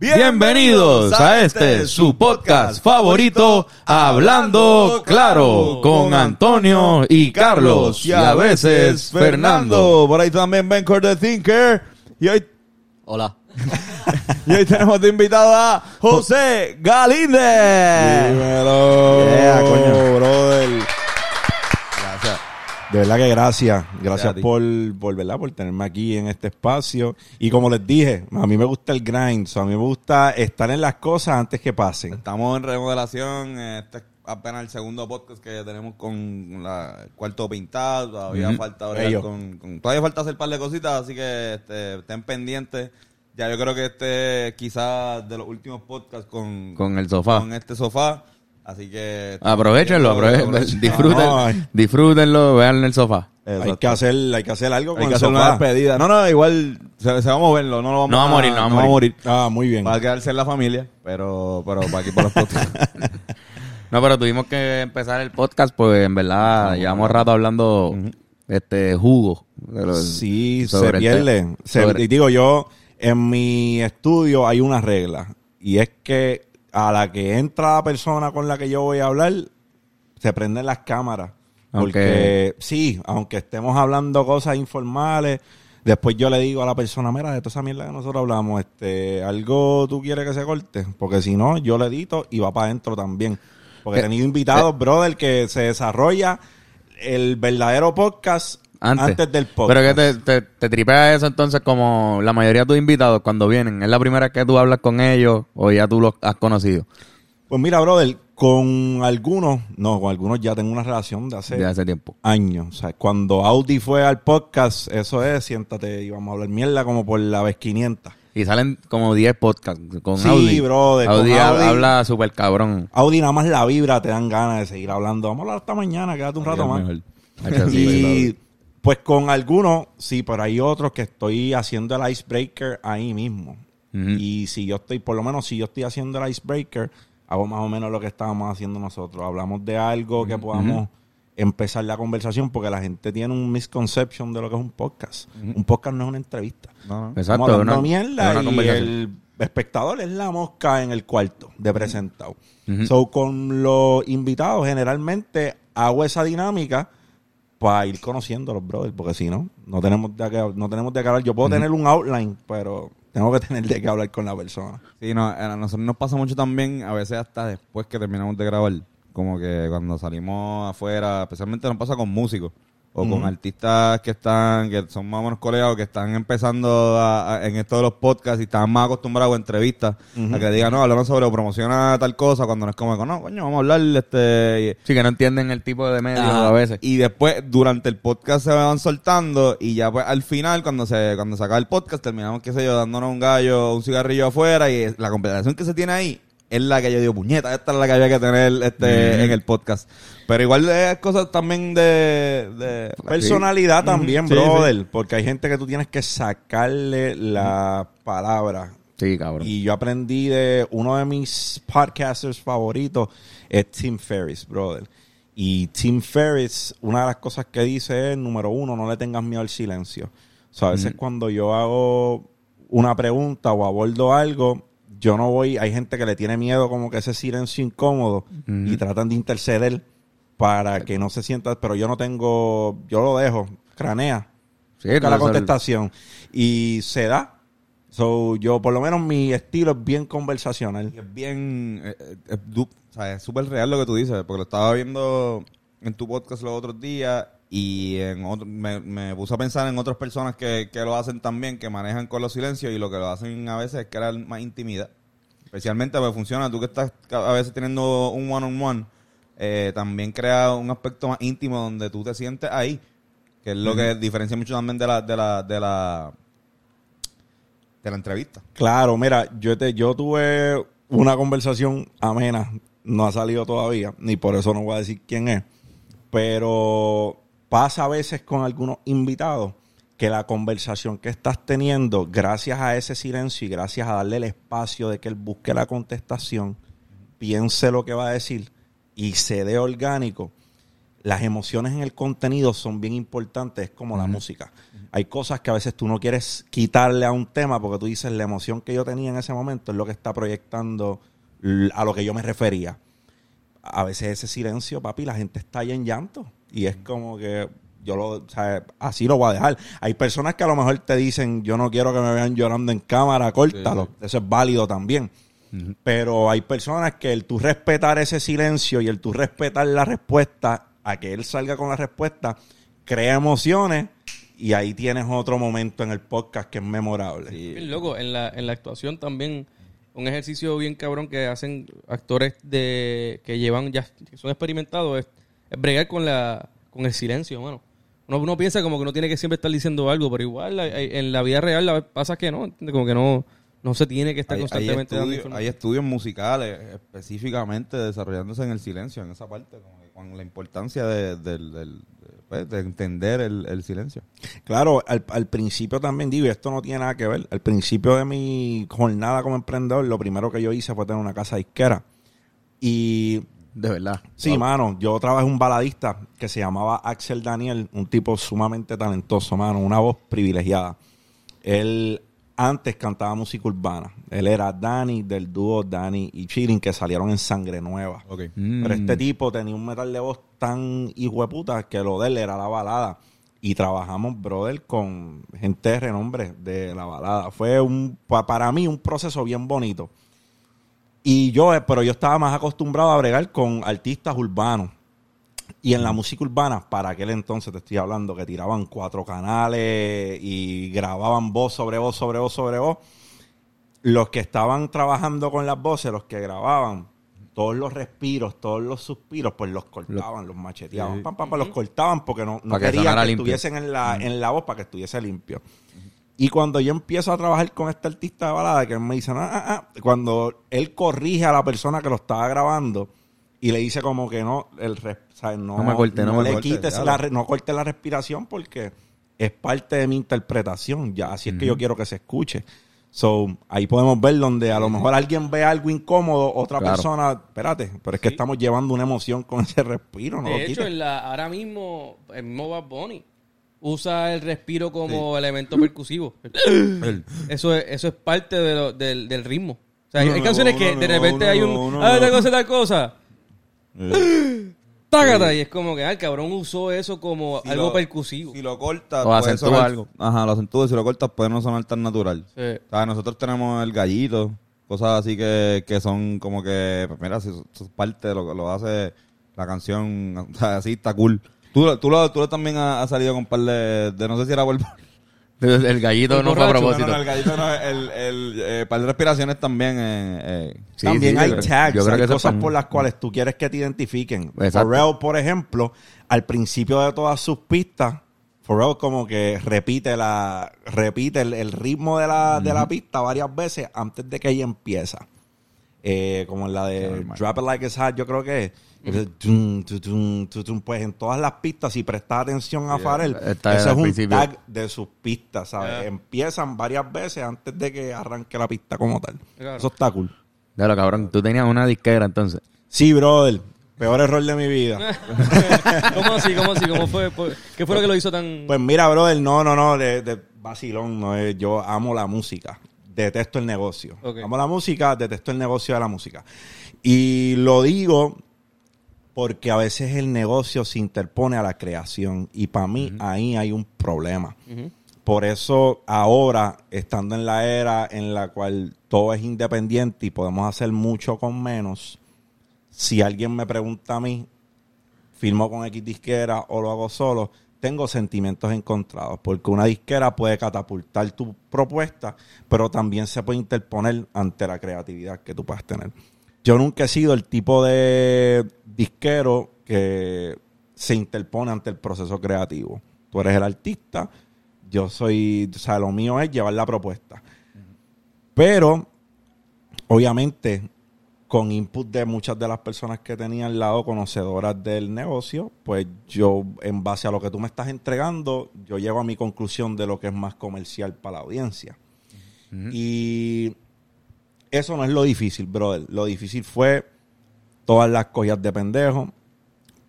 Bienvenidos a este su podcast favorito, Hablando Claro, con Antonio y Carlos y a veces Fernando. Por ahí también Ben the Thinker. Y hoy, Hola. y hoy tenemos de invitado a José Galíndez. Dímelo. Yeah, coño. brother. De verdad que gracias. Gracias por, por, ¿verdad? por tenerme aquí en este espacio. Y como les dije, a mí me gusta el grind. so a mí me gusta estar en las cosas antes que pasen. Estamos en remodelación. Este es apenas el segundo podcast que tenemos con la, cuarto pintado. Todavía falta con, con- todavía falta hacer un par de cositas, así que este, estén pendientes. Ya yo creo que este es quizás de los últimos podcasts con, Con el sofá. con este sofá. Así que Aprovechenlo, Aprovechen. aprovechen, disfruten, disfrútenlo, vean en el sofá. Hay que hacer, hay que hacer algo con Hay que el hacer una sofá. despedida. No, no, igual se, se va a moverlo. No, lo vamos No va a morir, no va a morir. Ah, muy bien. Va a quedarse en la familia, pero, pero para aquí por los podcasts. No, pero tuvimos que empezar el podcast, pues en verdad llevamos rato hablando este jugo. Sí, se pierde. Se- Sobre- y digo yo, en mi estudio hay una regla. Y es que a la que entra la persona con la que yo voy a hablar, se prenden las cámaras. Porque sí, aunque estemos hablando cosas informales, después yo le digo a la persona, mira, de toda esa mierda que nosotros hablamos, este, algo tú quieres que se corte, porque si no, yo le edito y va para adentro también. Porque he Eh, tenido invitados, brother, que se desarrolla el verdadero podcast antes, del podcast. Pero que te, te, te tripea eso entonces como la mayoría de tus invitados cuando vienen. ¿Es la primera vez que tú hablas con ellos o ya tú los has conocido Pues mira, brother, con algunos, no, con algunos ya tengo una relación de hace de hace tiempo? años. O sea, cuando Audi fue al podcast, eso es, siéntate y vamos a hablar mierda como por la vez 500. Y salen como 10 podcasts con Sí, Audi. brother, con Audi, habla súper cabrón. Audi nada más la vibra, te dan ganas de seguir hablando. Vamos a hablar hasta mañana, quédate un rato más. Sí, Y pues con algunos, sí, pero hay otros que estoy haciendo el icebreaker ahí mismo. Y si yo estoy, por lo menos si yo estoy haciendo el icebreaker, hago más o menos lo que estábamos haciendo nosotros. Hablamos de algo que podamos empezar la conversación porque la gente tiene un misconception de lo que es un podcast. Un podcast no es una entrevista. No, no. Exacto, Estamos hablando una- mierda una y el espectador es la mosca en el cuarto de presentado. So, con los invitados generalmente hago esa dinámica para ir conociendo a los brothers, porque si no, no tenemos de qué, no tenemos de qué hablar. Yo puedo tener un outline, pero tengo que tener de qué hablar con la persona. Sí, no, a nosotros nos pasa mucho también, a veces hasta después que terminamos de grabar, como que cuando salimos afuera, especialmente nos pasa con músicos o con artistas que están, que son más o menos colegas o que están empezando a- a- en esto de los podcasts y están más acostumbrados a entrevistas, a que digan, no, hablamos sobre o promociona tal cosa, cuando no es como, no, coño, vamos a hablar, este... Sí, que no entienden el tipo de medios Ah, a veces. Y después, durante el podcast se van soltando y ya pues al final, cuando se cuando se acaba el podcast, terminamos, qué sé yo, dándonos un gallo, un cigarrillo afuera y la conversación que se tiene ahí es la que yo digo, puñeta, esta es la que había que tener este en el podcast. Pero igual es cosas también de... de Personalidad también, Sí, brother, porque hay gente que tú tienes que sacarle la palabra. Sí, cabrón. Y yo aprendí de uno de mis podcasters favoritos, es Tim Ferriss, brother. Y Tim Ferriss, una de las cosas que dice es, número uno, no le tengas miedo al silencio. O sea, a veces cuando yo hago una pregunta o abordo algo, yo no voy, hay gente que le tiene miedo como que ese silencio incómodo y tratan de interceder para que no se sienta, pero yo no tengo, yo lo dejo, cranea, Sí, busca la contestación y se da. So, yo por lo menos mi estilo es bien conversacional. Es bien... eh, eh, es súper real lo que tú dices, porque lo estaba viendo en tu podcast los otros días y en otro- me, me puse a pensar en otras personas que, que lo hacen también, que manejan con los silencios y lo que lo hacen a veces es crear más intimidad. Especialmente porque funciona, tú que estás a veces teniendo un one-on-one, eh, también crea un aspecto más íntimo donde tú te sientes ahí, que es lo que diferencia mucho también de la, de la, de la, de la entrevista. Claro, mira, yo te, yo tuve una conversación amena, no ha salido todavía, ni por eso no voy a decir quién es, pero pasa a veces con algunos invitados que la conversación que estás teniendo, gracias a ese silencio y gracias a darle el espacio de que él busque la contestación, piense lo que va a decir y se dé orgánico, las emociones en el contenido son bien importantes, es como la música. Hay cosas que a veces tú no quieres quitarle a un tema porque tú dices la emoción que yo tenía en ese momento es lo que está proyectando a lo que yo me refería. A veces ese silencio, papi, la gente está ahí en llanto y es como que yo lo, o sea, así lo voy a dejar. Hay personas que a lo mejor te dicen, yo no quiero que me vean llorando en cámara, córtalo. Eso es válido también. Pero hay personas que el tú respetar ese silencio y el tú respetar la respuesta a que él salga con la respuesta crea emociones y ahí tienes otro momento en el podcast que es memorable. Bien loco, en la, en la actuación también, un ejercicio bien cabrón que hacen actores de que llevan ya, que son experimentados, es bregar con la con el silencio, mano. Uno, uno piensa como que no tiene que siempre estar diciendo algo, pero igual hay- hay- en la vida real la- pasa que no, ¿entiendes? como que no, no se tiene que estar Hay, hay constantemente dando información. hay estudios musicales específicamente desarrollándose en el silencio, en esa parte, como que con la importancia de, de, pues, de entender el, el silencio. Claro, al, al principio también digo, y esto no tiene nada que ver, al principio de mi jornada como emprendedor, lo primero que yo hice fue tener una casa disquera. Y De verdad. sí, mano, yo trabajé un baladista que se llamaba Axel Daniel, un tipo sumamente talentoso, mano, una voz privilegiada. Él antes cantaba música urbana. Él era Dani del dúo Dani y Chilling que salieron en Sangre Nueva. Ok. Mm. Pero este tipo tenía un metal de voz tan hijo de puta que lo de él era la balada. Y trabajamos, brother, con gente de renombre de la balada. Fue un, pa- para mí un proceso bien bonito. Y yo, eh, pero yo estaba más acostumbrado a bregar con artistas urbanos. Y en la música urbana, para aquel entonces te estoy hablando, que tiraban cuatro canales y grababan voz sobre voz, sobre voz, sobre voz. Los que estaban trabajando con las voces, los que grababan, todos los respiros, todos los suspiros, pues los cortaban, los macheteaban, Sí. pam, pam, pam, los cortaban porque no, no Para que querían que limpio. estuviesen en la, en la voz para que estuviese limpio. Y cuando yo empiezo a trabajar con este artista de balada, que él me dice, "Ah, ah, ah", cuando él corrige a la persona que lo estaba grabando y le dice como que no, el ¿sabes? no, No me corte, no me le corte, quites claro. la, no corte la respiración porque es parte de mi interpretación, ya así es que yo quiero que se escuche. So, ahí podemos ver donde a lo mejor alguien ve algo incómodo, otra Claro. persona, espérate, pero es que estamos llevando una emoción con ese respiro, no lo de hecho, en la, ahora mismo, el mismo Bad Bunny usa el respiro como elemento percusivo. eso, es, eso es parte de lo- del, del ritmo. O sea, hay, No, hay canciones que no, de repente no, hay un... no, no, ah, tal cosa, tal cosa. Eh, Tágata, y es como que, ah, el cabrón usó eso como si algo lo- percusivo. Si lo cortas, O puede sonar- algo. Ajá, lo acentúa. Si lo cortas, puede no sonar tan natural. Sí. O sea, nosotros tenemos el gallito, cosas así que, que son como que, pues mira, si eso, eso es parte de lo que lo hace la canción, o sea, así está cool. Tú, tú, lo- tú lo también has, has salido con un par de, de no sé si era por... El, el gallito El no fue a propósito. No, no, el gallito no, el, el eh, par de respiraciones también. Eh, eh, Sí, También sí, hay yo tags, yo creo hay que cosas por las cuales tú quieres que te identifiquen. Exacto. Pharrell, por ejemplo, al principio de todas sus pistas, Pharrell como que repite la repite el, el ritmo de la, de la pista varias veces antes de que ella empieza. Eh, como en la de Drop It Like It's Hot, yo creo que es. Tum, tum, tum. Pues en todas las pistas, si prestas atención a Pharrell, está ese es un principio. tag de sus pistas, ¿sabes? Yeah. Empiezan varias veces antes de que arranque la pista como tal. Claro. Eso está cool. De lo cabrón, tú tenías una disquera entonces. Sí, brother. Peor error de mi vida. ¿Cómo así? ¿Cómo así? ¿Cómo fue? ¿Qué fue lo que lo hizo tan...? Pues mira, brother, no, no, no, de, de vacilón, no es- yo amo la música, detesto el negocio. Amo la música, detesto el negocio de la música. Y lo digo porque a veces el negocio se interpone a la creación y para mí ahí hay un problema. Por eso ahora, estando en la era en la cual todo es independiente y podemos hacer mucho con menos, si alguien me pregunta a mí, firmo con X disquera o lo hago solo, tengo sentimientos encontrados, porque una disquera puede catapultar tu propuesta, pero también se puede interponer ante la creatividad que tú puedas tener. Yo nunca he sido el tipo de disquero que se interpone ante el proceso creativo. Tú eres el artista, yo soy, o sea, lo mío es llevar la propuesta. Pero, obviamente, con input de muchas de las personas que tenía al lado, conocedoras del negocio, pues yo, en base a lo que tú me estás entregando, yo llego a mi conclusión de lo que es más comercial para la audiencia. Y eso no es lo difícil, brother. Lo difícil fue todas las collas de pendejo,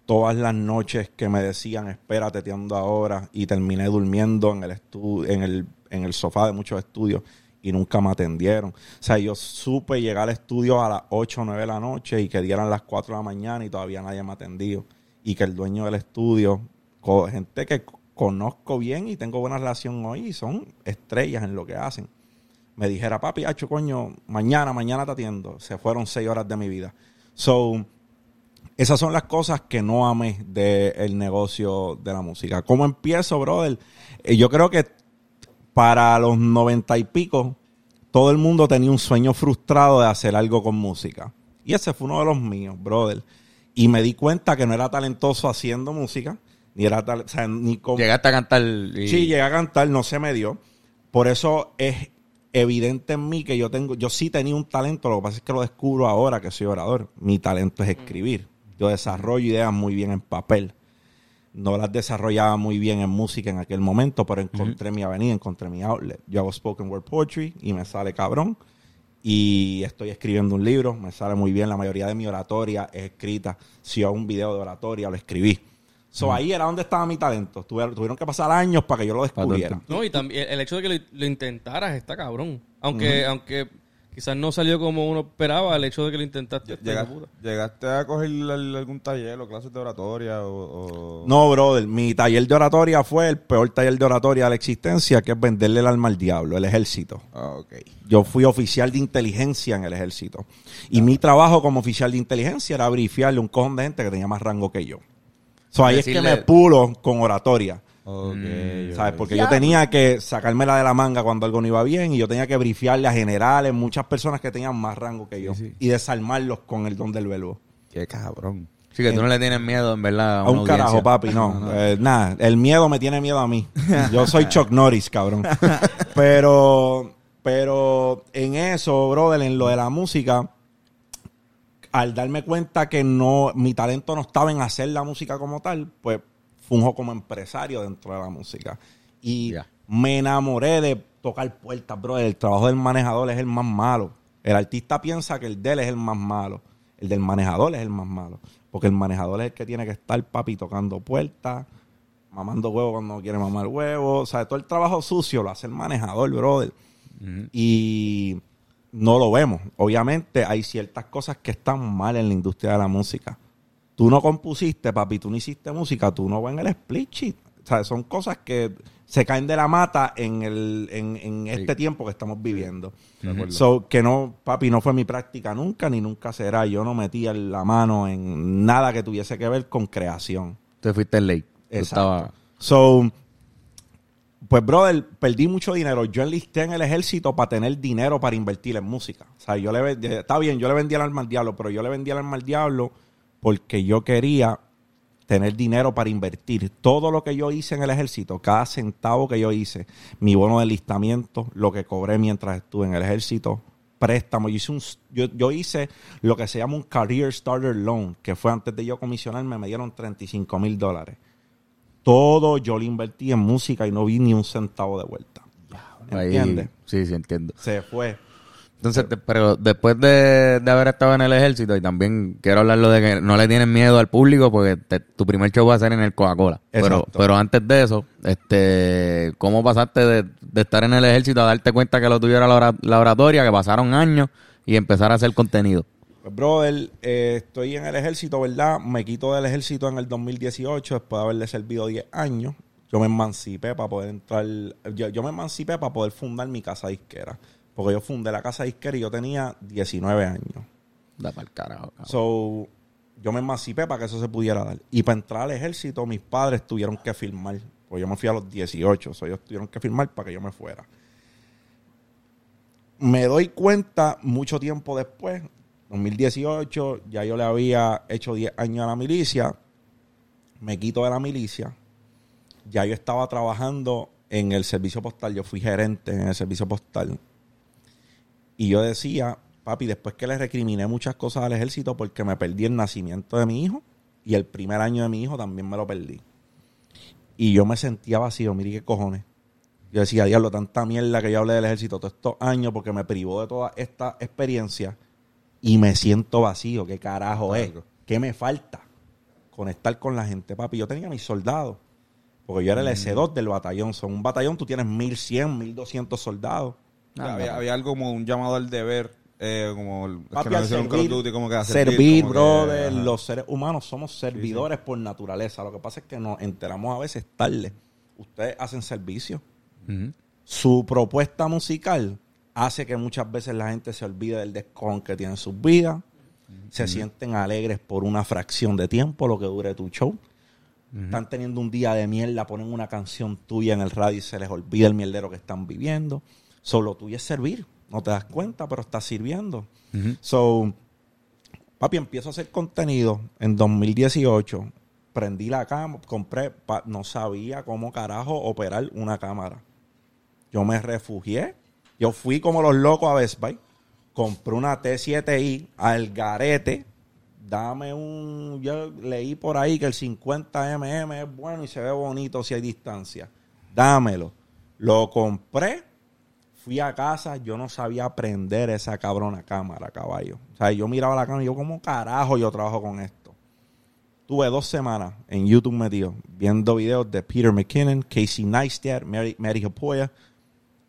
todas las noches que me decían, espérate, te ando ahora, y terminé durmiendo en el, estu- en el, sofá de muchos estudios y nunca me atendieron. O sea, yo supe llegar al estudio a las 8 o 9 de la noche y que dieran las 4 de la mañana y todavía nadie me atendió. Y que el dueño del estudio, gente que conozco bien y tengo buena relación hoy, son estrellas en lo que hacen me dijera, papi, hacho, coño, mañana, mañana te atiendo. Se fueron seis horas de mi vida. So, esas son las cosas que no amé del negocio de la música. ¿Cómo empiezo, brother? Eh, yo creo que para los noventa y pico, todo el mundo tenía un sueño frustrado de hacer algo con música. Y ese fue uno de los míos, brother. Y me di cuenta que no era talentoso haciendo música, ni era tal, o sea, ni con Llegaste a cantar. y- Sí, llegué a cantar, no se me dio. Por eso es evidente en mí que yo tengo, yo sí tenía un talento, lo que pasa es que lo descubro ahora que soy orador. Mi talento es escribir. Yo desarrollo ideas muy bien en papel. No las desarrollaba muy bien en música en aquel momento, pero encontré mi avenida, encontré mi outlet. Yo hago spoken word poetry y me sale cabrón. Y estoy escribiendo un libro, me sale muy bien. La mayoría de mi oratoria es escrita. Si hago un video de oratoria, lo escribí. So, ahí era donde estaba mi talento. Tuve- Tuvieron que pasar años para que yo lo descubriera. No, y también el hecho de que lo, lo intentaras está cabrón. Aunque, aunque quizás no salió como uno esperaba, el hecho de que lo intentaste está Llega-. ¿Llegaste a coger al- algún taller o clases de oratoria o...? o- No, brother, mi taller de oratoria fue el peor taller de oratoria de la existencia, que es venderle el alma al diablo, el ejército. Ah, ok. Yo fui oficial de inteligencia en el ejército. Y mi trabajo como oficial de inteligencia era brifiarle un cojón de gente que tenía más rango que yo. So, ahí es que me pulo con oratoria. Ok, ¿Sabes? ok. Porque yo tenía que sacármela de la manga cuando algo no iba bien y yo tenía que brifiarle a generales, muchas personas que tenían más rango que yo. sí. Y desarmarlos con el don del verbo. Qué cabrón. Sí, que tú no le tienes miedo, en verdad. A, A un carajo, papi, no. Eh, nada, el miedo me tiene miedo a mí. Yo soy Chuck Norris, cabrón. Pero, pero en eso, brother, en lo de la música, al darme cuenta que no, mi talento no estaba en hacer la música como tal, pues funjo como empresario dentro de la música. Y me enamoré de tocar puertas, brother. El trabajo del manejador es el más malo. El artista piensa que el de él es el más malo. El del manejador es el más malo. Porque el manejador es el que tiene que estar, papi, tocando puertas, mamando huevo cuando no quiere mamar huevo. O sea, todo el trabajo sucio lo hace el manejador, brother. Y no lo vemos. Obviamente hay ciertas cosas que están mal en la industria de la música. Tú no compusiste, papi, tú no hiciste música, tú no vas en el split sheet. O sea, son cosas que se caen de la mata en, el, en, en este tiempo que estamos viviendo. So, que no, papi, no fue mi práctica nunca, ni nunca será. Yo no metía la mano en nada que tuviese que ver con creación. Te fuiste. Tú Exacto. estabas- So, pues, brother, perdí mucho dinero. Yo enlisté en el ejército para tener dinero para invertir en música. O sea, yo le vendí, está bien, yo le vendía el alma al diablo, pero yo le vendía el alma al diablo porque yo quería tener dinero para invertir. Todo lo que yo hice en el ejército, cada centavo que yo hice, mi bono de listamiento, lo que cobré mientras estuve en el ejército, préstamo. Yo hice, un, yo, yo hice lo que se llama un Career Starter Loan, que fue antes de yo comisionarme, me dieron 35 mil dólares. Todo yo lo invertí en música y no vi ni un centavo de vuelta. ahí- ¿Entiendes? Sí, sí, entiendo. Se fue. Entonces, pero después de, de haber estado en el ejército, y también quiero hablarlo de que no le tienes miedo al público, porque te- tu primer show va a ser en el Coca-Cola. Pero, Exacto. pero antes de eso, este, ¿cómo pasaste de, de estar en el ejército a darte cuenta que lo tuyo era la oratoria, que pasaron años y empezar a hacer contenido? Pues, brother, eh, estoy en el ejército, ¿verdad? Me quito del ejército en el 2018 después de haberle servido 10 años. Yo me emancipé para poder entrar. Yo, yo me emancipé para poder fundar mi casa disquera. Porque yo fundé la casa disquera y yo tenía 19 años. Da para el carajo. cabrón. So, yo me emancipé para que eso se pudiera dar. Y para entrar al ejército, mis padres tuvieron que firmar. Pues yo me fui a los 18. So, ellos tuvieron que firmar para que yo me fuera. Me doy cuenta mucho tiempo después, 2018, ya yo le había hecho 10 años a la milicia. Me quito de la milicia. Ya yo estaba trabajando en el servicio postal. Yo fui gerente en el servicio postal. Y yo decía, papi, después que le recriminé muchas cosas al ejército porque me perdí el nacimiento de mi hijo y el primer año de mi hijo también me lo perdí. Y yo me sentía vacío, mire qué cojones. Yo decía, diablo, tanta mierda que yo hablé del ejército todos estos años porque me privó de toda esta experiencia y me siento vacío. ¿Qué carajo es? ¿Qué me falta? conectar con la gente, papi. Yo tenía mis soldados, porque yo era el S2 del batallón. Son un batallón, tú tienes 1100, 1200 soldados. había, había algo como un llamado al deber, eh, como el, es que Papi, no Call of servir, Duty, como que a servir, como que, brother. los seres humanos somos servidores por naturaleza. Lo que pasa es que nos enteramos a veces tarde. Ustedes hacen servicio. Su propuesta musical hace que muchas veces la gente se olvide del descon que tiene en sus vidas. Se sienten alegres por una fracción de tiempo, lo que dure tu show. Están teniendo un día de mierda, ponen una canción tuya en el radio y se les olvida el mierdero que están viviendo. Solo tuyo es servir. No te das cuenta, pero estás sirviendo. So, papi, empiezo a hacer contenido en 2018. Prendí la cámara, compré, no sabía cómo carajo operar una cámara. Yo me refugié. Yo fui como los locos a Best Buy. Compré una T7i al garete. Dame un... Yo leí por ahí que el 50mm es bueno y se ve bonito si hay distancia. Dámelo. Lo compré. Fui a casa. Yo no sabía prender esa cabrona cámara, caballo. O sea, yo miraba la cámara y yo, ¿cómo carajo yo trabajo con esto? Tuve dos semanas en YouTube metido viendo videos de Peter McKinnon, Casey Neistat, Mary, Mary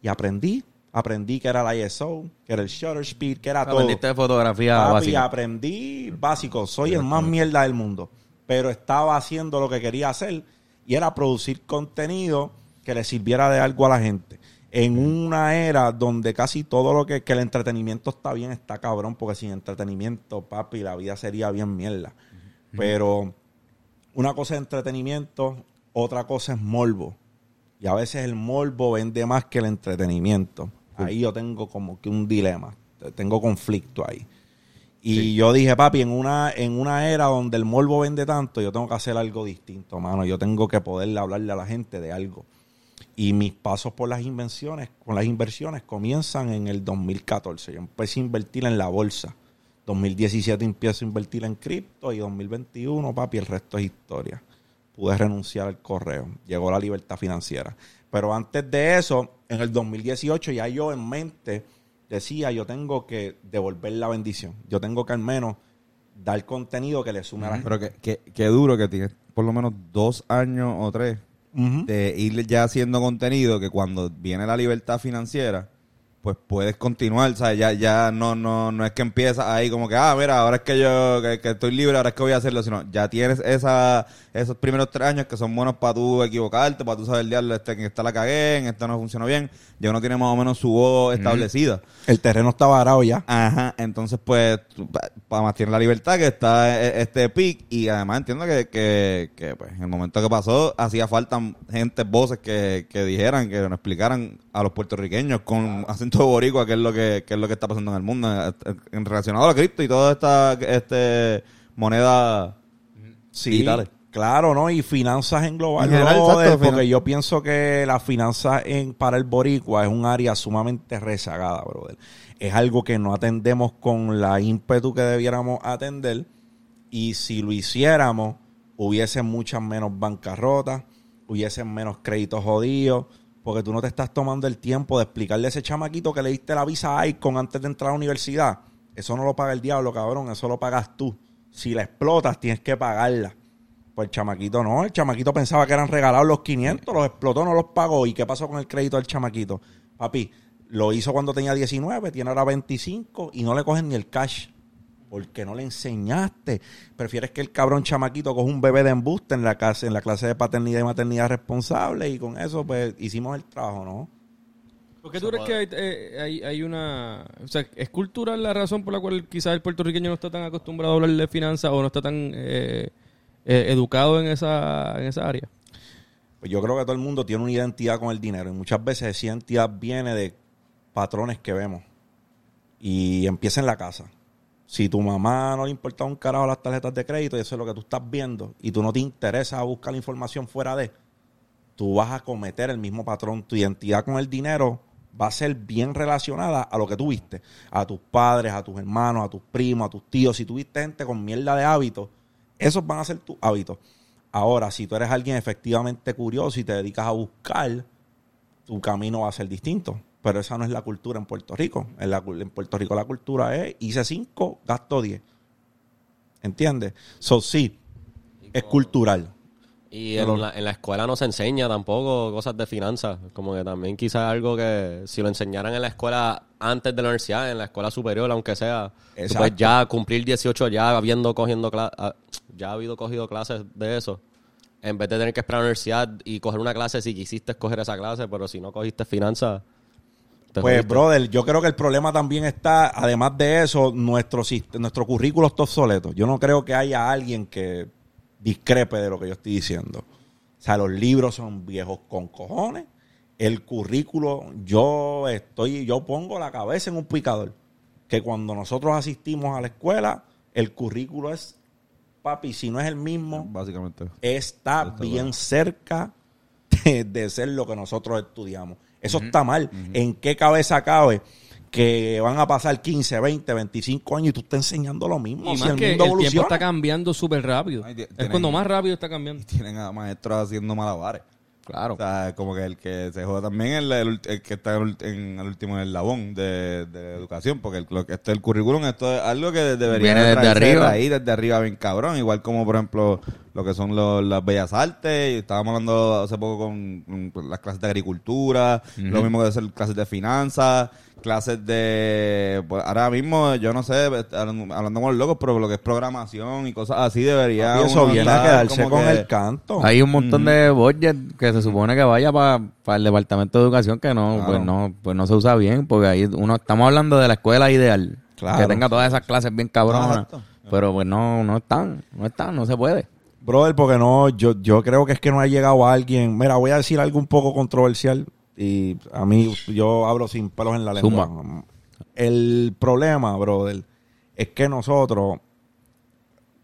y aprendí. Aprendí que era la ISO, que era el shutter speed, que era todo. Aprendiste de fotografía Papi, básica. aprendí básico. Soy el más mierda del mundo. Pero estaba haciendo lo que quería hacer y era producir contenido que le sirviera de algo a la gente. En una era donde casi todo lo que, que el entretenimiento está bien está cabrón, porque sin entretenimiento, papi, la vida sería bien mierda. Pero una cosa es entretenimiento, otra cosa es morbo. Y a veces el morbo vende más que el entretenimiento. Ahí yo tengo como que un dilema. Tengo conflicto ahí. Y yo dije, papi, en una, en una era donde el morbo vende tanto, yo tengo que hacer algo distinto, mano. Yo tengo que poderle hablarle a la gente de algo. Y mis pasos por las invenciones, con las inversiones comienzan en el 2014. Yo empecé a invertir en la bolsa. 2017 empiezo a invertir en cripto y 2021, papi, el resto es historia. Pude renunciar al correo. Llegó la libertad financiera. Pero antes de eso, en el 2018 ya yo en mente decía, yo tengo que devolver la bendición. Yo tengo que al menos dar contenido que le sume a la gente. Pero que, que, que duro que tienes por lo menos dos años o tres de ir ya haciendo contenido que cuando viene la libertad financiera, pues puedes continuar, ¿sabes? Ya, ya no, no, no es que empieza ahí como que, ah, mira, ahora es que yo, que, que estoy libre, ahora es que voy a hacerlo, sino ya tienes esa, esos primeros tres años que son buenos para tú equivocarte, para tú saber, diablo, este, en esta la cagué, en esta no funcionó bien, ya uno tiene más o menos su voz establecida. El terreno está varado ya. Ajá, entonces pues para más tiene la libertad que está e- este pic y además entiendo que, que, que, pues en el momento que pasó hacía falta gente, voces que, que dijeran, que nos explicaran a los puertorriqueños con acento boricua qué es lo que, qué es lo que está pasando en el mundo en, relacionado a la cripto y toda esta este moneda Sí, digitales. claro, ¿no? Y finanzas en global, En general, exacto, porque yo pienso que la finanza en, para el boricua es un área sumamente rezagada, brother. Es algo que no atendemos con la ímpetu que debiéramos atender y si lo hiciéramos, hubiesen muchas menos bancarrotas, hubiesen menos créditos jodidos, porque tú no te estás tomando el tiempo de explicarle a ese chamaquito que le diste la visa a Icon antes de entrar a la universidad. Eso no lo paga el diablo, cabrón, eso lo pagas tú. Si la explotas, tienes que pagarla. Pues el chamaquito no, el chamaquito pensaba que eran regalados los 500, los explotó, no los pagó. ¿Y qué pasó con el crédito del chamaquito? Papi, lo hizo cuando tenía 19, tiene ahora 25 y no le cogen ni el cash. Porque no le enseñaste. Prefieres que el cabrón chamaquito coja un bebé de embuste en la clase, en la clase de paternidad y maternidad responsable y con eso pues hicimos el trabajo, ¿no? ¿Por qué tú crees que hay, eh, hay, hay una... O sea, ¿es cultural la razón por la cual quizás el puertorriqueño no está tan acostumbrado a hablar de finanzas o no está tan eh, eh, educado en esa, en esa área? Pues yo creo que todo el mundo tiene una identidad con el dinero y muchas veces esa identidad viene de patrones que vemos y empieza en la casa. Si tu mamá no le importa un carajo las tarjetas de crédito y eso es lo que tú estás viendo y tú no te interesa buscar la información fuera de, tú vas a cometer el mismo patrón. Tu identidad con el dinero va a ser bien relacionada a lo que tú viste, a tus padres, a tus hermanos, a tus primos, a tus tíos. Si tuviste gente con mierda de hábitos, esos van a ser tus hábitos. Ahora, si tú eres alguien efectivamente curioso y te dedicas a buscar, tu camino va a ser distinto. Pero esa no es la cultura en Puerto Rico. En, la, en Puerto Rico la cultura es hice 5, gasto 10. ¿Entiendes? So, sí, es cultural. Y en la, en la escuela no se enseña tampoco cosas de finanzas. Como que también quizás algo que si lo enseñaran en la escuela antes de la universidad, en la escuela superior, aunque sea, tú puedes ya cumplir 18 ya habiendo cogiendo ah, ya ha habido cogido clases de eso. En vez de tener que esperar a la universidad y coger una clase si quisiste escoger esa clase, pero si no cogiste finanzas, Pues, brother, yo creo que el problema también está, además de eso, nuestro, nuestro currículo está obsoleto. Yo no creo que haya alguien que discrepe de lo que yo estoy diciendo. O sea, los libros son viejos con cojones. El currículo, yo estoy, yo pongo la cabeza en un picador. Que cuando nosotros asistimos a la escuela, el currículo es, papi, si no es el mismo, Básicamente. está bien cerca de, de ser lo que nosotros estudiamos. Eso está mal. ¿En qué cabeza cabe que van a pasar 15, 20, 25 años y tú estás enseñando lo mismo? Y Si más el que el tiempo está cambiando súper rápido. Ay, Es cuando más rápido está cambiando. Tienen a maestros haciendo malabares. Claro. O sea, como que el que se joda también es el, el- el que está en en el último en el labón de, de educación, porque el, lo que este el currículum esto es algo que debería Viene desde arriba. ahí desde arriba bien cabrón, igual como por ejemplo lo que son los, las bellas artes, y estábamos hablando hace poco con, con las clases de agricultura, lo mismo que hacer clases de finanzas, clases de pues, ahora mismo yo no sé, hablando con los locos, pero lo que es programación y cosas así debería Y eso viene a quedarse como con que- el canto. Hay un montón de budget que se supone que vaya para el departamento de educación que no, Claro. pues no, pues no se usa bien, porque ahí uno estamos hablando de la escuela ideal, Claro. que tenga todas esas clases bien cabronas, pero pues no, no están, no están, no se puede. Brother, porque no, yo, yo creo que es que no ha llegado alguien. Mira, voy a decir algo un poco controversial y a mí yo hablo sin pelos en la lengua. El problema, brother, es que nosotros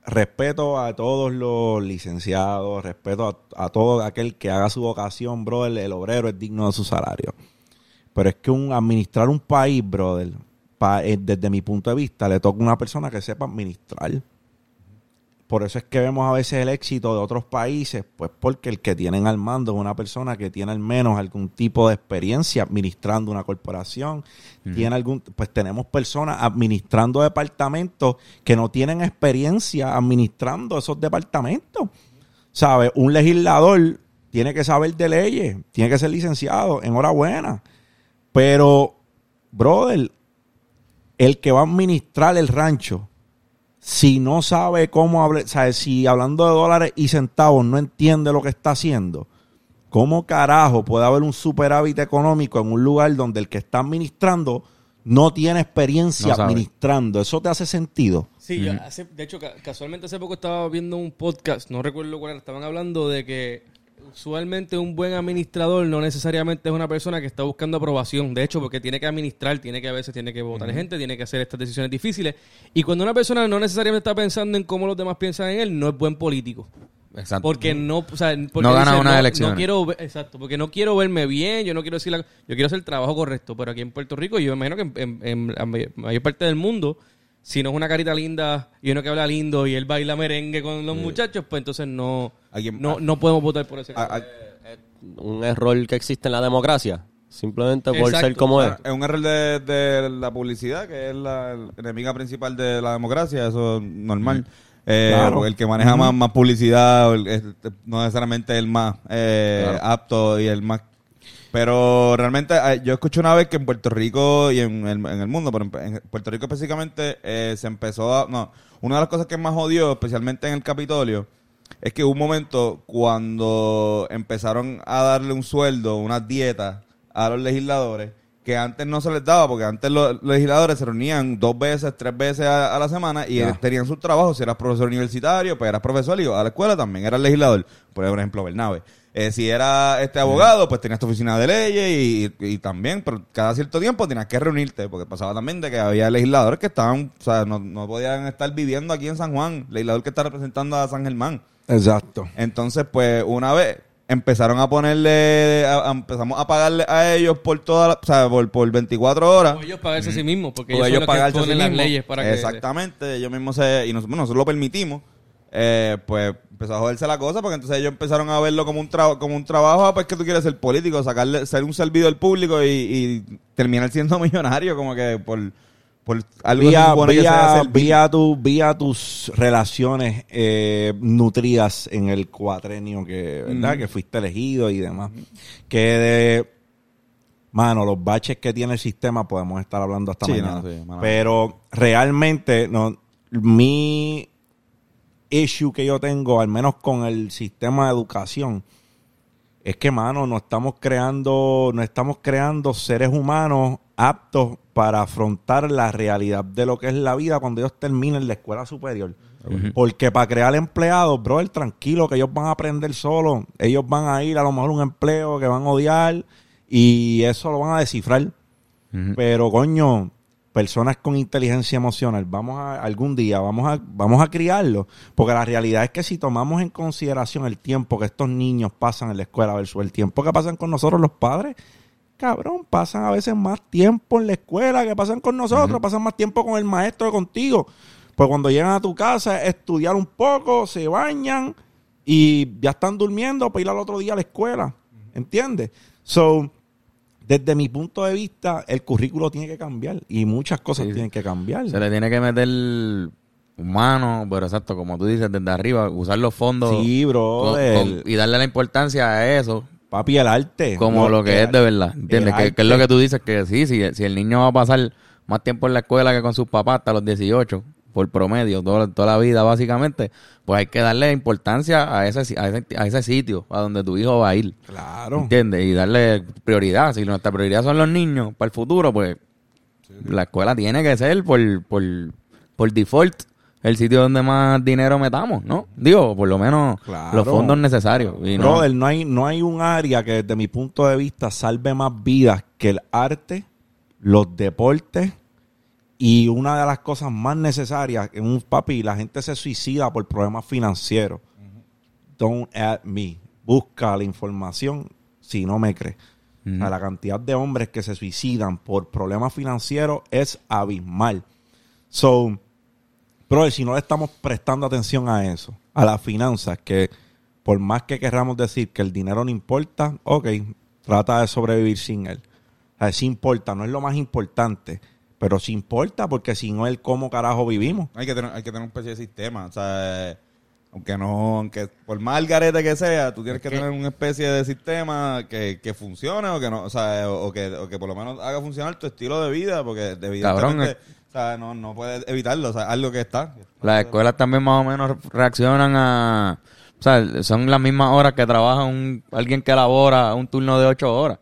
respeto a todos los licenciados, respeto a, a todo aquel que haga su vocación, brother, el obrero es digno de su salario. Pero es que un administrar un país, brother, pa- eh, desde mi punto de vista, le toca a una persona que sepa administrar. Por eso es que vemos a veces el éxito de otros países, pues porque el que tienen al mando es una persona que tiene al menos algún tipo de experiencia administrando una corporación, tiene algún, pues tenemos personas administrando departamentos que no tienen experiencia administrando esos departamentos. ¿Sabe? Un legislador tiene que saber de leyes, tiene que ser licenciado, enhorabuena. Pero, brother, el que va a administrar el rancho, si no sabe cómo hablar, ¿sabe? si hablando de dólares y centavos no entiende lo que está haciendo, ¿cómo carajo puede haber un superávit económico en un lugar donde el que está administrando no tiene experiencia No administrando? ¿Eso te hace sentido? Sí, yo hace- de hecho, ca- casualmente hace poco estaba viendo un podcast, no recuerdo cuál era, estaban hablando de que usualmente un buen administrador no necesariamente es una persona que está buscando aprobación, de hecho, porque tiene que administrar, tiene que a veces tiene que votar gente, tiene que hacer estas decisiones difíciles, y cuando una persona no necesariamente está pensando en cómo los demás piensan en él, no es buen político. Exacto. Porque no, o sea, porque No gana dice, unas no, quiero, exacto, porque no quiero verme bien, yo no quiero decir la- yo quiero hacer el trabajo correcto, pero aquí en Puerto Rico, yo me imagino que en, en- en la may- mayor parte del mundo, si no es una carita linda y uno que habla lindo y él baila merengue con los muchachos, pues entonces no, Alguien- no, no podemos votar por ese. A- a- un error que existe en la democracia, simplemente por Exacto, ser como es. Es un error de, de la publicidad, que es la enemiga principal de la democracia, eso es normal. Eh, Claro. El que maneja más, más publicidad el- no necesariamente el más eh, apto y el más... Pero realmente eh, yo escuché una vez que en Puerto Rico y en el, en el mundo, pero en, Puerto Rico específicamente, eh, se empezó a... No, una de las cosas que más odió, especialmente en el Capitolio, es que hubo un momento cuando empezaron a darle un sueldo, unas dietas a los legisladores que antes no se les daba, porque antes los legisladores se reunían dos veces, tres veces a, a la semana y tenían sus trabajos. Si eras profesor universitario, pues eras profesor y a la escuela también eras legislador. Por ejemplo, Bernabe. Eh, si era este abogado, pues tenías tu oficina de leyes y, y también, pero cada cierto tiempo tenías que reunirte, porque pasaba también de que había legisladores que estaban, o sea, no, no podían estar viviendo aquí en San Juan, legislador que está representando a San Germán. Exacto. Entonces, pues, una vez empezaron a ponerle, a- a- empezamos a pagarle a ellos por toda la, o sea, por, por 24 horas. O ellos pagarse a sí mismos, porque ellos, ellos son los que pagarse a sí ponen las mismos. leyes para que... Exactamente, ellos mismos se, y nosotros, bueno, nosotros lo permitimos. Eh, pues empezó a joderse la cosa porque entonces ellos empezaron a verlo como un trabajo como un trabajo ah, pues que tú quieres ser político sacarle ser un servidor público y, y terminar siendo millonario como que por por algo vía, vía, vía, tu- vía tus relaciones eh, nutridas en el cuatrenio que, ¿verdad? que fuiste elegido y demás. Que de, mano, los baches que tiene el sistema podemos estar hablando hasta Sí, mañana. no, sí, mano. Pero realmente, no, mi issue que yo tengo, al menos con el sistema de educación, es que, mano, no estamos creando, no estamos creando seres humanos aptos para afrontar la realidad de lo que es la vida cuando ellos terminen la escuela superior. Porque para crear empleados, bro, tranquilo que ellos van a aprender solo. Ellos van a ir a lo mejor a un empleo que van a odiar y eso lo van a descifrar. Pero, coño, personas con inteligencia emocional, vamos a, algún día, vamos a, vamos a criarlos. Porque la realidad es que si tomamos en consideración el tiempo que estos niños pasan en la escuela versus el tiempo que pasan con nosotros los padres, cabrón, pasan a veces más tiempo en la escuela que pasan con nosotros, pasan más tiempo con el maestro que contigo. Pues cuando llegan a tu casa, estudiar un poco, se bañan y ya están durmiendo para ir al otro día a la escuela. ¿Entiendes? So, desde mi punto de vista, el currículo tiene que cambiar y muchas cosas Sí, tienen que cambiar. Se le tiene que meter humano, pero exacto, como tú dices, desde arriba, usar los fondos Sí, con- con- y darle la importancia a eso Papi, el arte. como lo que es de verdad. ¿Entiendes? Que, que es lo que tú dices, que sí, si, si el niño va a pasar más tiempo en la escuela que con sus papás hasta los 18, por promedio, todo- toda la vida básicamente, pues hay que darle importancia a ese, a ese, a ese sitio, a donde tu hijo va a ir. Claro. ¿Entiendes? Y darle prioridad. Si nuestra prioridad son los niños para el futuro, pues la escuela tiene que ser por, por, por default el sitio donde más dinero metamos, ¿no? Digo, por lo menos Claro. los fondos necesarios. Y no- Brother, no hay, no hay un área que desde mi punto de vista salve más vidas que el arte, los deportes y una de las cosas más necesarias en un papi, la gente se suicida por problemas financieros. Don't at me. Busca la información si no me crees. O sea, la cantidad de hombres que se suicidan por problemas financieros es abismal. So, Brother, si no le estamos prestando atención a eso, a las finanzas, que por más que querramos decir que el dinero no importa, ok, trata de sobrevivir sin él. O sea, sí importa, no es lo más importante, pero sí importa porque si no, el cómo carajo vivimos. Hay que tener, hay que tener una especie de sistema. O sea, aunque no, aunque por más garete que sea, tú tienes que, tener una especie de sistema que, que funcione o que no, o sea, o, o que, o que por lo menos haga funcionar tu estilo de vida, porque evidentemente, Cabrón, eh. o sea, no, no puedes evitarlo, o sea, algo que está. Las escuelas también más o menos reaccionan a... O sea, son las mismas horas que trabaja un, alguien que elabora un turno de ocho horas.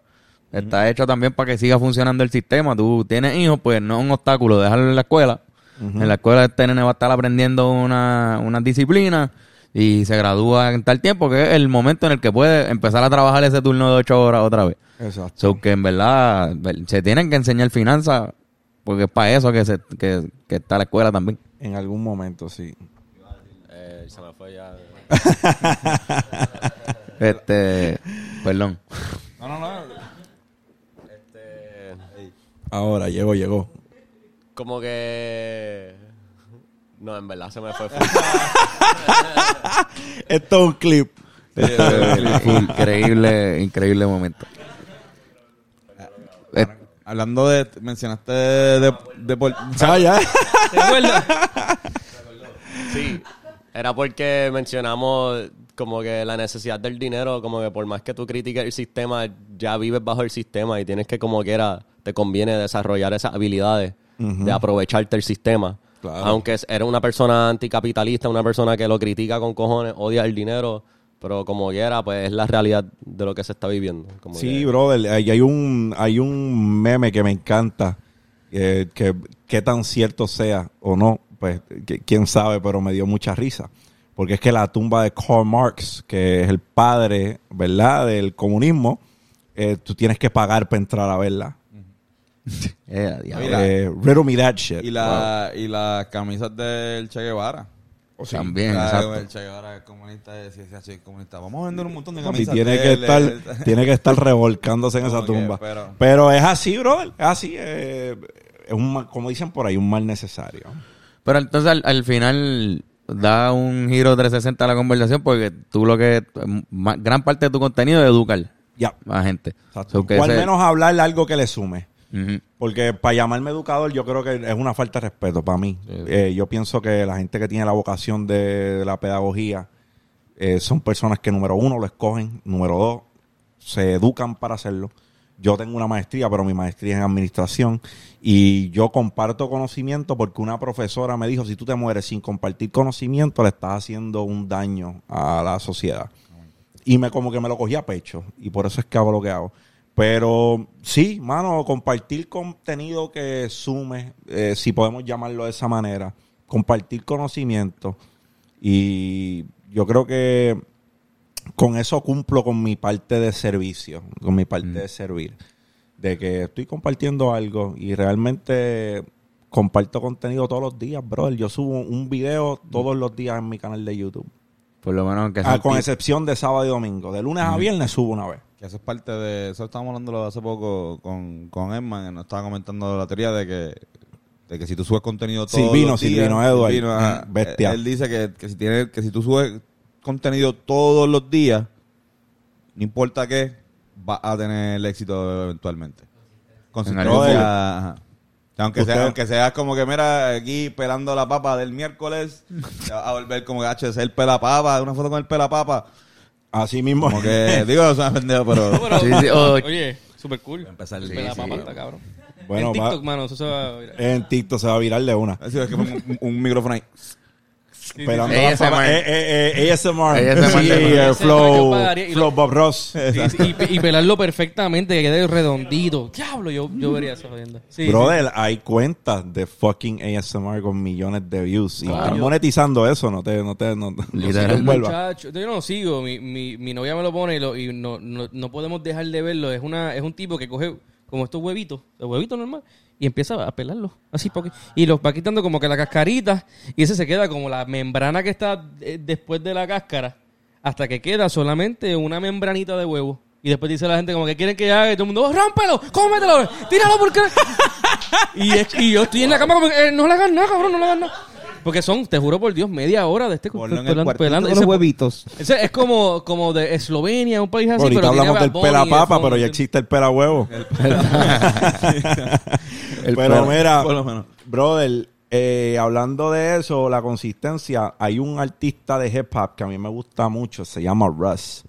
Está hecho también para que siga funcionando el sistema. Tú tienes hijos, pues no es un obstáculo dejarlo en la escuela. En la escuela este nene va a estar aprendiendo una, una disciplina y se gradúa en tal tiempo que es el momento en el que puede empezar a trabajar ese turno de ocho horas otra vez. Exacto. So que en verdad se tienen que enseñar finanzas porque es para eso que, se, que, que está la escuela también. En algún momento, sí. Eh, se me fue ya. Este, perdón. No, no, no. Ahora, llegó, llegó. como que. No, en verdad se me fue. Esto es un clip. increíble, increíble momento. Eh, Hablando de, mencionaste de, de, por- Ah, ya. ¿Te acuerdas? Sí, era porque mencionamos como que la necesidad del dinero, como que por más que tú critiques el sistema, ya vives bajo el sistema y tienes que como quiera, te conviene desarrollar esas habilidades de aprovecharte el sistema. Claro. Aunque es- eres una persona anticapitalista, una persona que lo critica con cojones, odia el dinero, pero como quiera, pues es la realidad de lo que se está viviendo. Como Sí, que- brother, hay hay un, hay un meme que me encanta, eh, que, que tan cierto sea o no, pues que- quién sabe, pero me dio mucha risa. Porque es que la tumba de Karl Marx, que es el padre, ¿verdad?, del comunismo, eh, tú tienes que pagar para entrar a verla. Mira. Eh, riddle me that shit. y, la, y las camisas del Che Guevara. También, La- exacto. El Che Guevara es comunista, sí, es comunista. Vamos a vender un montón de camisas. tiene de que él, estar, tiene que estar revolcándose en esa que, tumba. pero- Pero, es así, brother, es así. eh, es un, mal- como dicen por ahí, un mal necesario. Pero entonces al, al final da un giro 360 a la conversación porque tú lo que... ma- gran parte de tu contenido es educar Ya. a la gente. Que o al ese- menos hablarle algo que le sume. Porque para llamarme educador yo creo que es una falta de respeto para mí. Eh, yo pienso que la gente que tiene la vocación de, de la pedagogía eh, son personas que número uno lo escogen, número dos se educan para hacerlo. Yo tengo una maestría, pero mi maestría es en administración y yo comparto conocimiento porque una profesora me dijo, si tú te mueres sin compartir conocimiento, le estás haciendo un daño a la sociedad. Y me como que me lo cogí a pecho y por eso es que hago lo que hago. Pero sí, mano, compartir contenido que sume, eh, si podemos llamarlo de esa manera, compartir conocimiento y yo creo que con eso cumplo con mi parte de servicio, con mi parte de servir, de que estoy compartiendo algo y realmente comparto contenido todos los días, brother. Yo subo un video todos los días en mi canal de YouTube. Por lo menos que Ah, con excepción de sábado y domingo. De lunes a viernes subo una vez. Que eso es parte de... Eso estábamos hablando hace poco con, con Edman, que nos estaba comentando la teoría de que de que si tú subes contenido todos Silvino, los días... Silvino Edward, Silvino, ajá, bestia. Él dice que, que si tiene, que si tú subes contenido todos los días, no importa qué, va a tener el éxito eventualmente. Consistencia, Aunque Usted- sea, aunque sea como que, mira, aquí pelando la papa del miércoles, te vas a volver como que, "Hacho, ese es el pelapapa, una foto con el pelapapa. Así mismo. Como que, digo, suena pendejo, pero... No, pero- Sí, sí, oh. Oye, super cool. empezar la sí, papa sí. está cabrón. Bueno, en va- TikTok, mano, eso se va a virar. En TikTok se va a virar de una. Así es que pongo un, un micrófono ahí. Sí, Esperando sí, la ASMR. eh, eh, eh, ASMR. ASMR. Sí, ASMR, yo Flow, pagaría y Flow lo- Bob Ross. sí. Sí, sí, y, y pelarlo perfectamente, que quede redondito. Diablo, yo, yo vería eso. Sí, Brother, hay cuentas de fucking ASMR con millones de views. Y están monetizando eso, no te, no te, no, no Literal. sí. Muchacho, yo no lo sigo, mi, mi, mi novia me lo pone y, lo- y no, no, no podemos dejar de verlo. Es una es un tipo que coge como estos huevitos, los huevitos normal, y empieza a pelarlos, así porque y los va quitando como que la cascarita y ese se queda como la membrana que está eh, después de la cáscara hasta que queda solamente una membranita de huevo. Y después dice la gente como que quieren que haga y todo el mundo, "Oh, ¡rómpelo! ¡Cómetelo! ¡Tíralo porque... y, es- y yo estoy en la cama como que, "Eh, no le hagas nada, cabrón, no le hagas nada. Porque son, te juro por Dios, media hora de este Ponlo en el pelando- pelando. los Ese- huevitos. ese es como, como de Eslovenia, un país así. Ahorita pero tiene hablamos del Bad Bunny pela de papa, fondo. pero ya existe el pela huevo. El pero mira, por lo menos. brother, eh, hablando de eso, la consistencia, hay un artista de hip hop que a mí me gusta mucho, se llama Russ.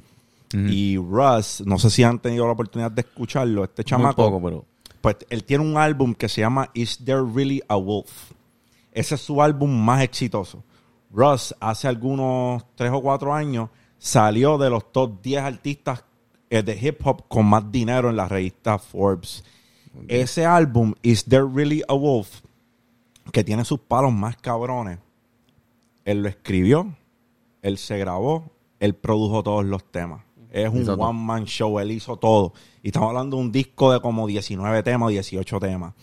Y Russ, no sé si han tenido la oportunidad de escucharlo, este Muy chamaco. poco, pero... Pues él tiene un álbum que se llama Is There Really a Wolf? Ese es su álbum más exitoso. Russ hace algunos tres o cuatro años salió de los top 10 artistas eh, de hip hop con más dinero en la revista Forbes. Ese álbum, Is There Really a Wolf? Que tiene sus palos más cabrones. Él lo escribió, él se grabó, él produjo todos los temas. Es un Hizo todo. one man show, él hizo todo. Y estamos hablando de un disco de como 19 temas, 18 temas.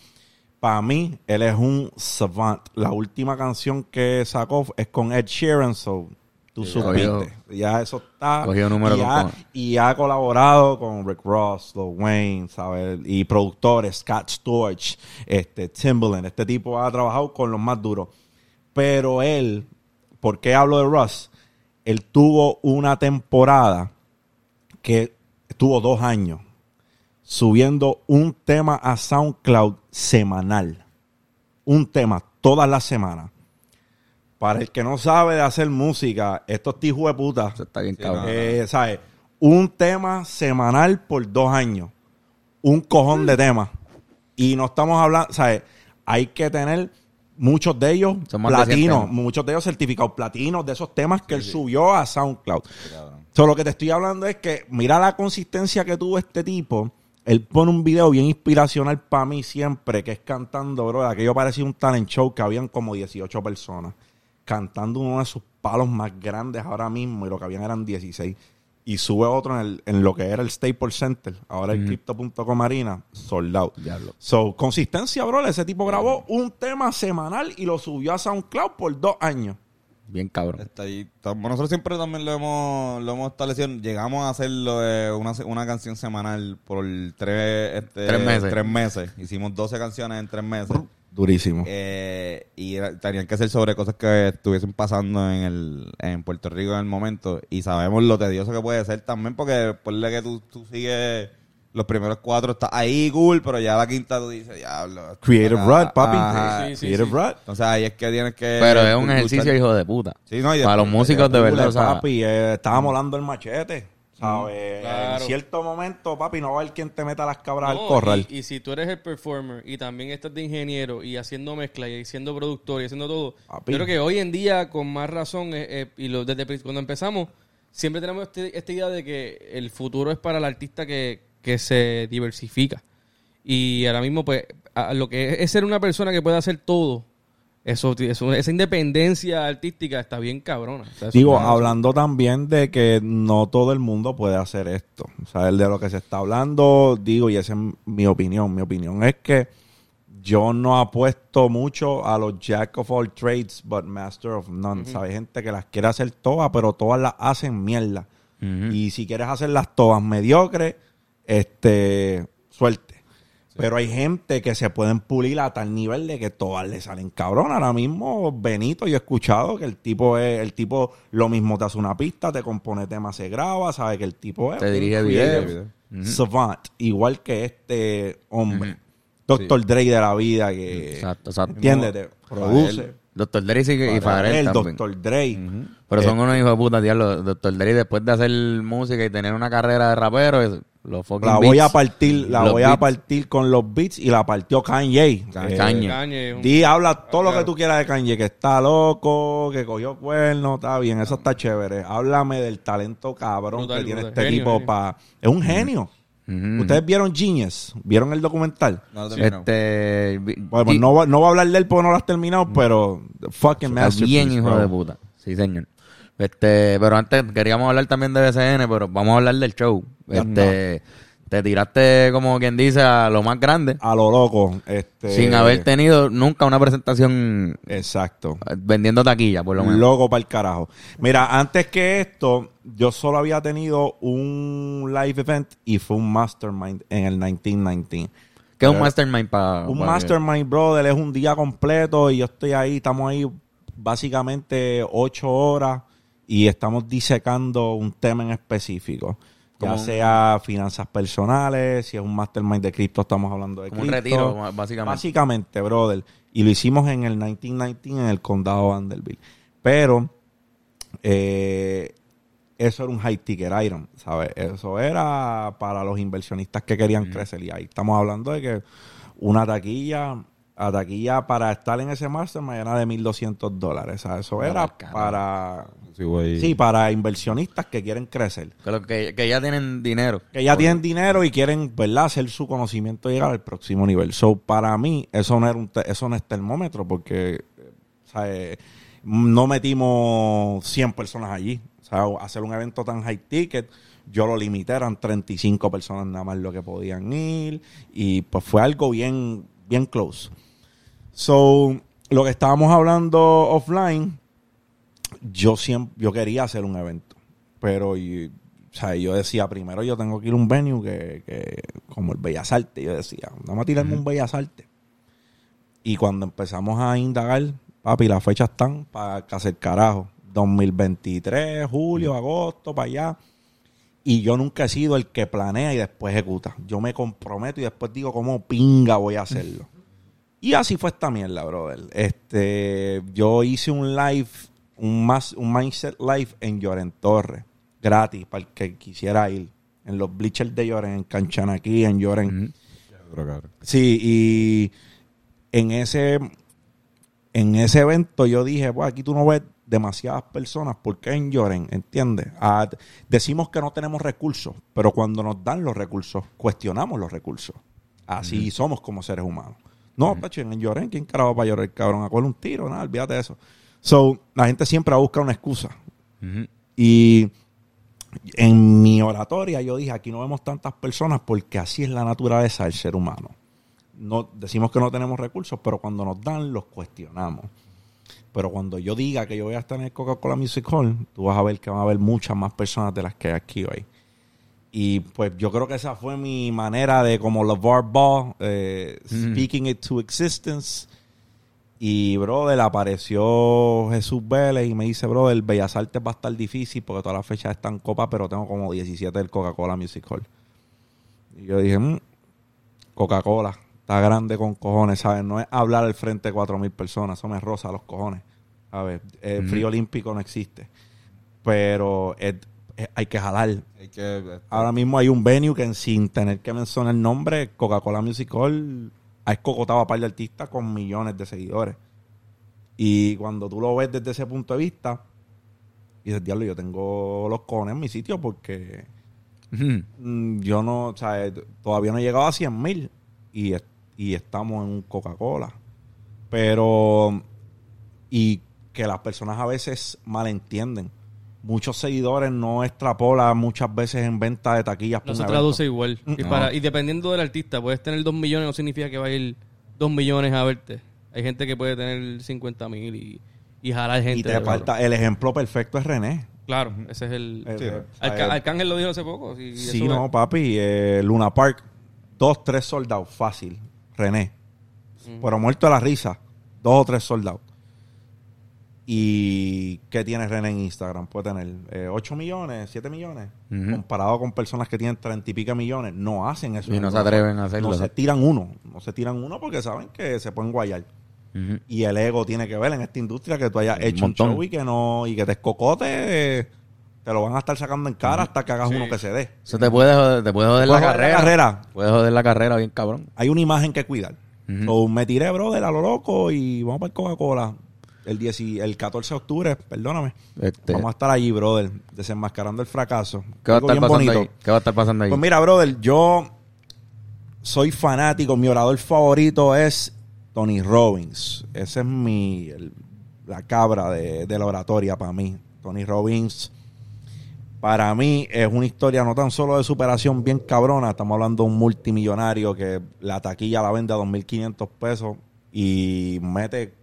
Para mí, él es un savant. La última canción que sacó es con Ed Sheeran, so tú supiste. cogió- ya eso está. número y, ha, cojones. y ha colaborado con Rick Ross, Lil Wayne, ¿sabes? Y productores, Scott Storch, este, Timbaland. Este tipo ha trabajado con los más duros. Pero él, ¿por qué hablo de Russ? Él tuvo una temporada que tuvo dos años subiendo un tema a SoundCloud semanal. Un tema todas las semanas. Para el que no sabe de hacer música, estos hijos de puta, Eso está bien cabrón. eh, ¿sabes? Un tema semanal por dos años. Un cojón de temas. Y no estamos hablando, ¿sabes? Hay que tener muchos de ellos Son más de 100 platinos, muchos de ellos certificados platinos de esos temas que él subió a SoundCloud. So, lo que te estoy hablando es que mira la consistencia que tuvo este tipo. Él pone un video bien inspiracional para mí siempre, que es cantando, bro. Aquello parecía un talent show que habían como 18 personas cantando uno de sus palos más grandes ahora mismo y lo que habían eran 16. Y sube otro en, el- en lo que era el Staples Center, ahora el Crypto.com Arena, sold out. Diablo. So, consistencia, bro. Ese tipo grabó un tema semanal y lo subió a SoundCloud por dos años. Bien cabrón. Está ahí. Tam- Nosotros siempre también lo hemos, lo hemos establecido. Llegamos a hacerlo de una, se- una canción semanal por tres, este, Tres meses. tres meses. Hicimos 12 canciones en tres meses. Durísimo. Eh, y era- tenían que ser sobre cosas que estuviesen pasando en el en Puerto Rico en el momento. Y sabemos lo tedioso que puede ser también, porque ponle que tú, tú sigues los primeros cuatro está ahí cool, pero ya la quinta tú dices, diablo. Creative Rut, papi. ajá. Sí, sí, Creative sí. Rut. Entonces ahí es que tienes que... Pero es un ejercicio hijo de puta. Sí, no, y Para los músicos de verdad, o sea, papi, eh, estábamos hablando del machete. ¿sabes? Claro. En cierto momento, papi, no va a haber quien te meta las cabras No, al corral. Y, y si tú eres el performer y también estás de ingeniero y haciendo mezcla y siendo productor y haciendo todo, Papi. yo creo que hoy en día con más razón eh, eh, y lo, desde cuando empezamos siempre tenemos este- esta idea de que el futuro es para el artista que, que se diversifica y ahora mismo pues lo que es, ser una persona que puede hacer todo eso, eso- esa independencia artística está bien cabrona O sea, eso Digo, hablando también de que no todo el mundo puede hacer esto. O sea, el de lo que se está hablando, digo, y esa es mi opinión. Mi opinión es que yo no apuesto mucho a los jack of all trades, but master of none. ¿Sabes? Gente que las quiere hacer todas, pero todas las hacen mierda. Y si quieres hacerlas todas mediocres, este, suerte. Pero hay gente que se pueden pulir a tal nivel de que todas le salen cabrón. Ahora mismo, Benito, yo he escuchado que el tipo es, el tipo lo mismo te hace una pista, te compone temas, se graba, sabe que el tipo es Te dirige creative video. savant, igual que este hombre, Doctor Dre de la vida, que Exacto, exacto. entiendes, te produce. Doctor Dre sí que- y Pharrell el también. Doctor Dre. Pero Eh, son unos hijos de puta, diablo. Doctor Dre, después de hacer música y tener una carrera de rapero, los fucking La voy a partir, la los voy a partir con los beats y la partió Kanye. Kanye. Eh, Kanye. Kanye es un- Di, habla todo lo que tú quieras de Kanye, que está loco, que cogió cuernos, está bien, eso está chévere. Háblame del talento cabrón Brutal, que tiene brutal. este Genio, tipo para... Es un genio. Ujú. ¿Ustedes vieron Genius? ¿Vieron el documental? No lo terminó. Este. Bueno, pues no, va- no voy a hablar de él porque no lo has terminado, pero fucking Está masterpiece, bien, hijo bro. de puta. Sí, señor. Este, pero antes queríamos hablar también de BCN, pero vamos a hablar del show. Este, te tiraste como quien dice a lo más grande, A lo loco. Este, sin haber tenido nunca una presentación Exacto. eh, vendiendo taquilla, por lo menos. Loco para el carajo. Mira, antes que esto, yo solo había tenido un live event y fue un mastermind en el 1919. ¿Qué es un mastermind para Un mastermind, brother, es un día completo y yo estoy ahí, estamos ahí básicamente ocho horas y estamos disecando un tema en específico. Ya Como sea finanzas personales, si es un mastermind de cripto, estamos hablando de Como un cripto. retiro, básicamente. Básicamente, brother. Y lo hicimos en el 1919 en el condado de Vanderbilt. Pero eh, eso era un high ticket item, ¿sabes? Eso era para los inversionistas que querían crecer. Y ahí estamos hablando de que una taquilla, a taquilla para estar en ese mastermind era de 1.200 dólares. ¿sabes? Eso era para... Sí, para inversionistas que quieren crecer. Que, lo- que, que ya tienen dinero. Que ya tienen dinero y quieren, ¿verdad? Hacer su conocimiento llegar al próximo nivel. So, para mí, eso no, era un te- eso no es termómetro porque, eh, ¿sabes? No metimos 100 personas allí. O sea, hacer un evento tan high ticket, yo lo limité, eran 35 personas nada más lo que podían ir. Y pues fue algo bien, bien close. So, lo que estábamos hablando offline, yo siempre, yo quería hacer un evento, pero y- o sea, yo decía, primero yo tengo que ir a un venue que, que como el Bellas Artes, yo decía, vamos a tirarme un Bellas Artes. Y cuando empezamos a indagar, papi, las fechas están para hacer carajo. 2023, julio, agosto, para allá. Y yo nunca he sido el que planea y después ejecuta. Yo me comprometo y después digo cómo pinga voy a hacerlo. Y así fue esta mierda, brother. Este, yo hice un live, un más, un mindset live en Lloren Torres, gratis para el que quisiera ir. En los bleachers de Lloren, en Canchanaquí, en Lloren. Sí, y en ese, en ese evento yo dije, pues aquí tú no ves demasiadas personas, ¿por qué en Lloren? ¿Entiendes? Ah, decimos que no tenemos recursos, pero cuando nos dan los recursos, cuestionamos los recursos. Así somos como seres humanos. No, Pacho, en Lloren, ¿quién carajo va para llorar, cabrón? A coger un tiro, nada, olvídate de eso. So, la gente siempre va a buscar una excusa. Y en mi oratoria yo dije, aquí no vemos tantas personas porque así es la naturaleza del ser humano. No, decimos que no tenemos recursos, pero cuando nos dan, los cuestionamos. Pero cuando yo diga que yo voy a estar en el Coca-Cola Music Hall, tú vas a ver que van a haber muchas más personas de las que hay aquí hoy. Y pues yo creo que esa fue mi manera de, como LeVar Ball, eh, speaking it to existence. Y, brother, apareció Jesús Vélez y me dice, brother, Bellas Artes va a estar difícil porque todas las fechas están copas, pero tengo como 17 del Coca-Cola Music Hall. Y yo dije, "Mm, Coca-Cola, está grande con cojones, ¿sabes? No es hablar al frente de cuatro mil personas, eso me roza los cojones. A ver, el frío olímpico no existe. Pero es- es- hay que jalar. Hay que... Ahora mismo hay un venue que sin tener que mencionar el nombre, Coca-Cola Music Hall ha escocotado a par de artistas con millones de seguidores. Y cuando tú lo ves desde ese punto de vista, dices, diablo, yo tengo los cojones en mi sitio porque mm, yo no, o sea, eh, todavía no he llegado a 100 mil y, y estamos en un Coca-Cola. Pero, y que las personas a veces malentienden. Muchos seguidores no extrapolan muchas veces en venta de taquillas. No se evento. traduce igual. Y, No. para, y dependiendo del artista, puedes tener 2 millones, no significa que va a ir 2 millones a verte. Hay gente que puede tener 50 mil y, y jalar gente. Y te falta, el ejemplo perfecto es René. Claro, ese es el... Eh, Sí. eh, Arca- Arcángel lo dijo hace poco. Sí, sí, eso no, es- papi. eh, Luna Park, dos, tres soldados, fácil. René. Pero muerto de la risa, dos o tres soldados. ¿Y qué tiene René en Instagram? Puede tener eh, 8 millones, 7 millones. Comparado con personas que tienen 30 y pico millones, no hacen eso. Y no se atreven a hacerlo. No se tiran uno. No se tiran uno porque saben que se pueden guayar. Y el ego tiene que ver en esta industria que tú hayas hecho un montón. show y que no y que te escocote, eh, te lo van a estar sacando en cara hasta que hagas uno que se dé. Eso te puede joder, te puede joder, Puede la, joder la carrera. carrera. Puede joder la carrera bien cabrón. Hay una imagen que cuidar. So, me tiré, brother, a lo loco y vamos para el Coca-Cola. El, 10 y- el 14 de octubre, perdóname. Este, Vamos a estar allí, brother, desenmascarando el fracaso. ¿Qué va a estar pasando ahí? ¿Qué va a estar pasando ahí? Pues mira, brother, yo soy fanático. Mi orador favorito es Tony Robbins. Ese es mi el- la cabra de, de la oratoria para mí. Tony Robbins, para mí, es una historia no tan solo de superación bien cabrona. Estamos hablando de un multimillonario que la taquilla la vende a 2.500 pesos y mete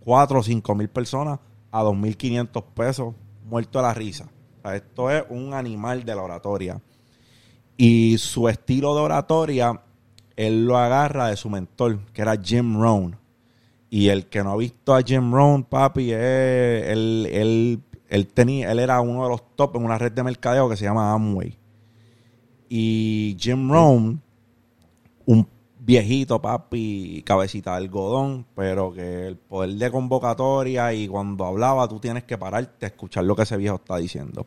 4 o 5 mil personas a 2.500 pesos muerto de la risa. Esto es un animal de la oratoria. Y su estilo de oratoria, él lo agarra de su mentor, que era Jim Rohn. Y el que no ha visto a Jim Rohn, papi, él, él, tenía, él era uno de los top en una red de mercadeo que se llama Amway. Y Jim Rohn, un viejito, papi, cabecita de algodón, pero que el poder de convocatoria y cuando hablaba tú tienes que pararte a escuchar lo que ese viejo está diciendo.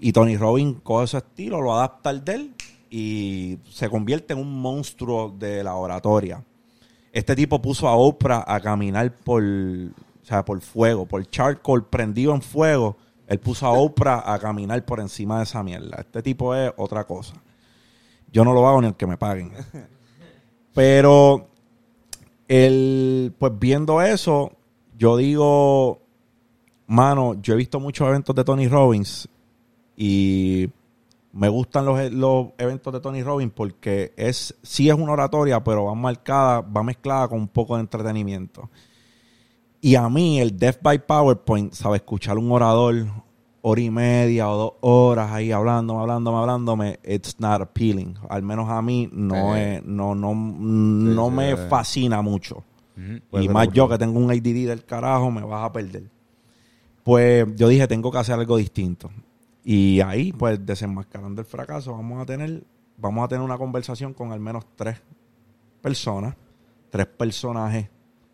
Y Tony Robbins coge su estilo, lo adapta al de él y se convierte en un monstruo de la oratoria. Este tipo puso a Oprah a caminar por, o sea, por fuego, por charcoal prendido en fuego. Él puso a Oprah a caminar por encima de esa mierda. Este tipo es otra cosa. Yo no lo hago ni aunque me paguen. Pero, el, pues viendo eso, yo digo, mano, yo he visto muchos eventos de Tony Robbins y me gustan los, los eventos de Tony Robbins porque es sí es una oratoria, pero va marcada, va mezclada con un poco de entretenimiento. Y a mí el Death by PowerPoint, sabe escuchar un orador hora y media o dos horas ahí hablándome, hablándome, hablándome, it's not appealing. Al menos a mí no Eh. es, no, no, no sí, me eh. fascina mucho. Y ser más yo que tengo un ADD del carajo, me vas a perder. Pues yo dije, tengo que hacer algo distinto. Y ahí, pues, desenmascarando el fracaso, vamos a tener, vamos a tener una conversación con al menos tres personas, tres personajes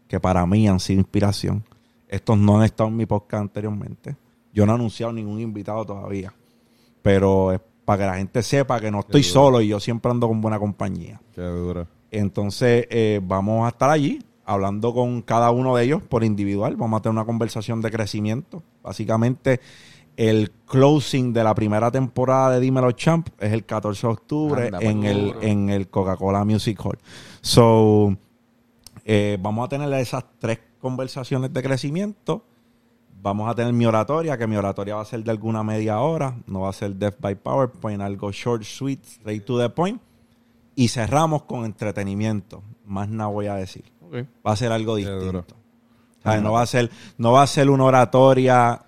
que para mí han sido inspiración. Estos no han estado en mi podcast anteriormente. Yo no he anunciado ningún invitado todavía. Pero es para que la gente sepa que no estoy solo y yo siempre ando con buena compañía. Qué duro. Entonces, eh, vamos a estar allí hablando con cada uno de ellos por individual. Vamos a tener una conversación de crecimiento. Básicamente, el closing de la primera temporada de Dímelo Champ es el 14 de octubre Anda, pues, en, el, en el Coca-Cola Music Hall. So, eh, vamos a tener esas tres conversaciones de crecimiento. Vamos a tener mi oratoria, que mi oratoria va a ser de alguna media hora. No va a ser Death by PowerPoint, algo short, sweet, straight to the point. Y cerramos con entretenimiento. Más nada voy a decir. Va a ser algo distinto. duro. O sea, no va a ser, no va a ser una oratoria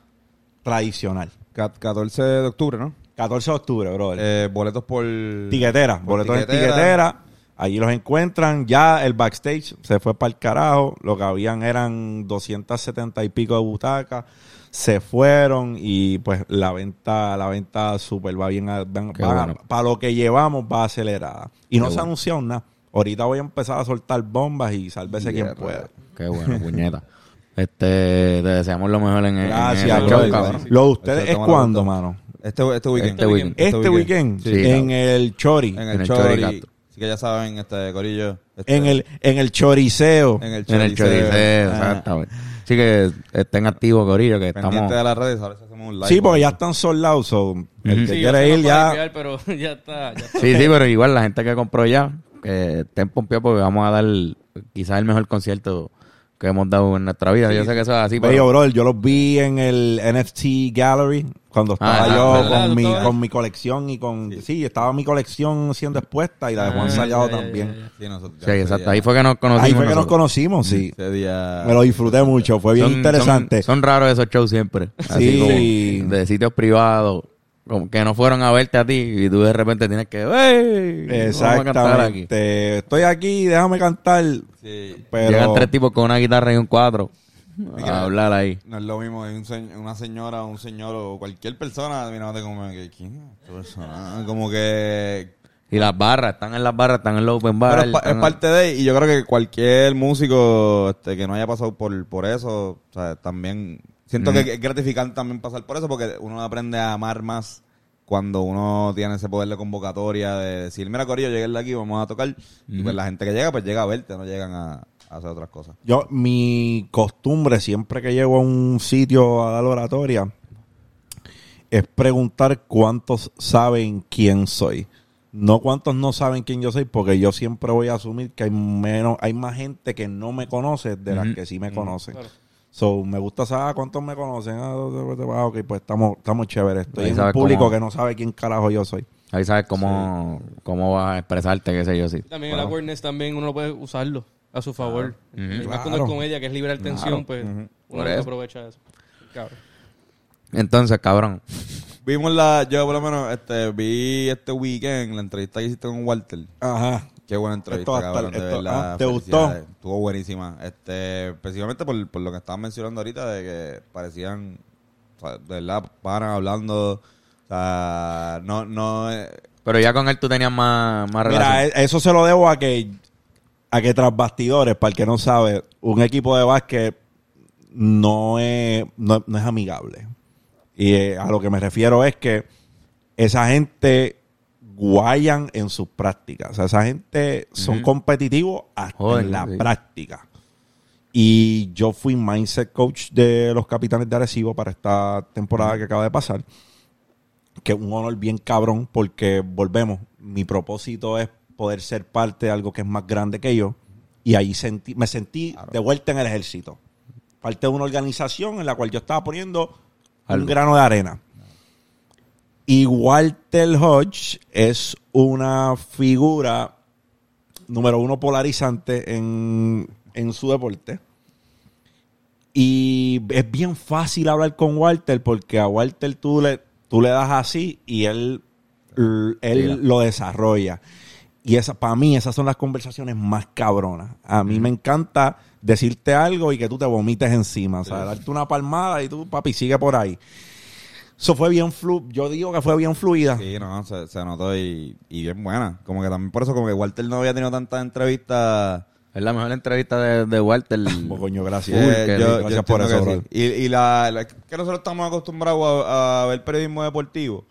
tradicional. Ca- 14 de octubre, ¿no? 14 de octubre, brother. Eh, boletos por... tiquetera, por boletos en tiquetera. Allí los encuentran, ya el backstage se fue para el carajo, lo que habían eran 270 y pico de butacas, se fueron y pues la venta, la venta super va bien, a- van- Qué va- bueno. para lo que llevamos va acelerada. Y no se anunció nada. Ahorita voy a empezar a soltar bombas y sálvese quien pueda. Qué bueno, puñeta. Este, te deseamos lo mejor en, en Gracias, ese brother. show, cabrón. Lo de ustedes Este es cuando, mano. Este, este weekend. Este weekend. Este weekend, Sí, en el Chori, En En el el Chori. Chori, Así que ya saben, este Corillo. este, en el en el Choriceo. En el En el Choriceo. choriceo, exactamente. Así que estén activos, Corillo, que Pendiente estamos... de las redes, ahora sí hacemos un live. Sí, porque ya están soldados. so, el que Sí, quiere ir no ya. enviar, pero ya está. Ya está. Sí, sí, pero igual la gente que compró ya, que estén pompeados porque vamos a dar quizás el mejor concierto que hemos dado en nuestra vida. Yo sé que eso es así, Bello, pero... bro, yo los vi en el NFT Gallery cuando estaba Ah, yo ¿verdad? con, mi, con mi colección y con... Sí. estaba mi colección siendo expuesta y la de Juan Ah, Sallado también. Sí, nosotros- Sí, ese exacto. día- Ahí fue que nos conocimos. Ahí fue que nos conocimos, sí. Ese día... Me lo disfruté mucho, fue bien Son- interesante. Son, son raros esos shows siempre. Así Sí. como de sitios privados. Como que no fueron a verte a ti y tú de repente tienes que... ¡Ey! Vamos a cantar aquí. Exactamente. Estoy aquí, déjame cantar. Sí. Pero Llegan tres tipos con una guitarra y un cuatro a hablar ahí. No es lo mismo, es un se- una señora, un señor o cualquier persona mirándote como que, ¿quién es esta persona? Como que... Y las barras, están en las barras, están en los open Pero bar. es, pa- es parte de, y yo creo que cualquier músico este, que no haya pasado por, por eso, o sea, también siento que es gratificante también pasar por eso, porque uno aprende a amar más cuando uno tiene ese poder de convocatoria, de decir, mira Corillo, llegué de aquí, vamos a tocar, y pues la gente que llega, pues llega a verte, no llegan a, a hacer otras cosas. yo, mi costumbre siempre que llego a un sitio a dar oratoria es preguntar cuántos saben quién soy. No cuántos no saben quién yo soy, porque yo siempre voy a asumir que hay menos, hay más gente que no me conoce de las que sí me conocen. Claro. So, me gusta saber cuántos me conocen. Ah, ah, ok, pues estamos, estamos chéveres. Estoy en un público cómo- que no sabe quién carajo yo soy. Ahí sabes cómo, cómo vas a expresarte, qué sé yo, sí. También el awareness también uno puede usarlo a su favor. Y más Claro. cuando es comedia, que es liberar tensión, pues uno Por eso. aprovecha eso. Cabrón. Entonces, cabrón. Vimos la, yo por lo menos, este, vi este weekend la entrevista que hiciste con Walter. Ajá. Qué buena entrevista, cabrón, de verdad. ah, ¿te gustó? Estuvo buenísima. Este, precisamente por, por lo que estaban mencionando ahorita de que parecían, o sea, de verdad, paran hablando, o sea, no, no, eh, Pero ya con él tú tenías más, más Mira, relación. e- eso se lo debo a que, a que tras bastidores, para el que no sabe, un equipo de básquet no es, no, no es amigable. Y eh, a lo que me refiero es que esa gente guayan en sus prácticas. O sea, esa gente son competitivos hasta Joder, en la sí. práctica. Y yo fui mindset coach de los capitanes de Arecibo para esta temporada que acaba de pasar. Que es un honor bien cabrón porque volvemos. Mi propósito es poder ser parte de algo que es más grande que yo. Y ahí sentí, me sentí de vuelta en el ejército. Parte de una organización en la cual yo estaba poniendo un grano de arena. Y Walter Hodge es una figura, número uno, polarizante en, en su deporte. Y es bien fácil hablar con Walter porque a Walter tú le, tú le das así y él, él lo desarrolla. Y esa, para mí esas son las conversaciones más cabronas. A mí me encanta decirte algo y que tú te vomites encima. O sea, darte una palmada y tú, papi, sigue por ahí. Eso fue bien flu... Yo digo que fue bien fluida. sí, no, se, se notó y, y bien buena. Como que también por eso, como que Walter no había tenido tantas entrevistas. Es la mejor entrevista de, de Walter. Oh, coño, gracias. Eh, Uy, qué yo- rico. yo Gracias por eso, sí. Y, y la, la- que nosotros estamos acostumbrados a, a ver periodismo deportivo.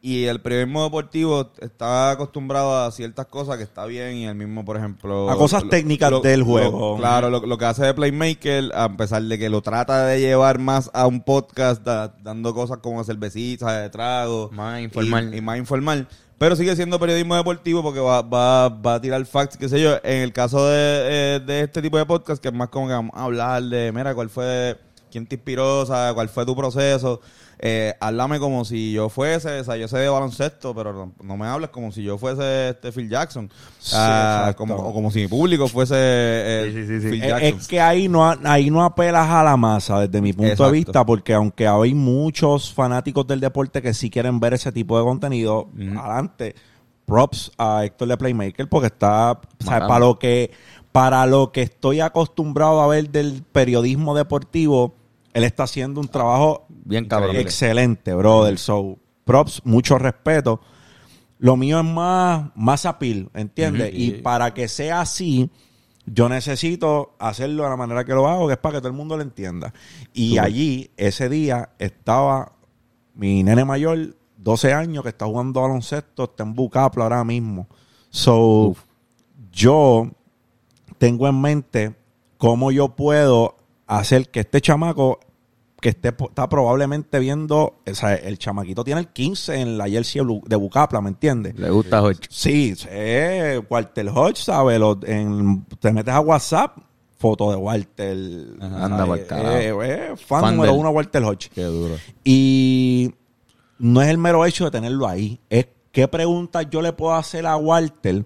Y el periodismo deportivo está acostumbrado a ciertas cosas que está bien y el mismo, por ejemplo... A cosas técnicas del juego. claro, lo, lo que hace de Playmaker, a pesar de que lo trata de llevar más a un podcast, da- dando cosas como cervecitas, de trago. Más y- informal. Y, más informal. Pero sigue siendo periodismo deportivo porque va, va, va a tirar facts, qué sé yo. En el caso de, eh, de este tipo de podcast, que es más como que vamos a hablar de, mira, cuál fue, quién te inspiró, o sea, cuál fue tu proceso. Eh, háblame como si yo fuese, o sea, yo sé de baloncesto, pero no, no me hables como si yo fuese este Phil Jackson. Sí, Ah, como, o como si mi público fuese eh, Sí, sí, sí, sí. Phil Es, Jackson. es que ahí no, ahí no apelas a la masa desde mi punto Exacto. de vista, porque aunque hay muchos fanáticos del deporte que sí quieren ver ese tipo de contenido, adelante. props a Héctor de Playmaker porque está, o sea, Matando. para lo que para lo que estoy acostumbrado a ver del periodismo deportivo, él está haciendo un trabajo Bien cabrón. excelente, brother. So, props, mucho respeto. Lo mío es más, más appeal, ¿entiendes? Y para que sea así, yo necesito hacerlo de la manera que lo hago, que es para que todo el mundo lo entienda. Y allí, ese día, estaba mi nene mayor, 12 años, que está jugando baloncesto, está en Bucaplo ahora mismo. So, yo tengo en mente cómo yo puedo hacer que este chamaco que esté, está probablemente viendo, o sea, el chamaquito tiene el 15 en la jersey de Bu- de Bucapla, ¿me entiendes? Le gusta Hodge. Sí, eh, Walter Hodge, ¿sabes? Lo- en- te metes a WhatsApp, foto de Walter. Ajá. Anda eh, eh, fan, Fan número del- uno Walter Hodge. Qué duro. Y no es el mero hecho de tenerlo ahí. Es qué preguntas yo le puedo hacer a Walter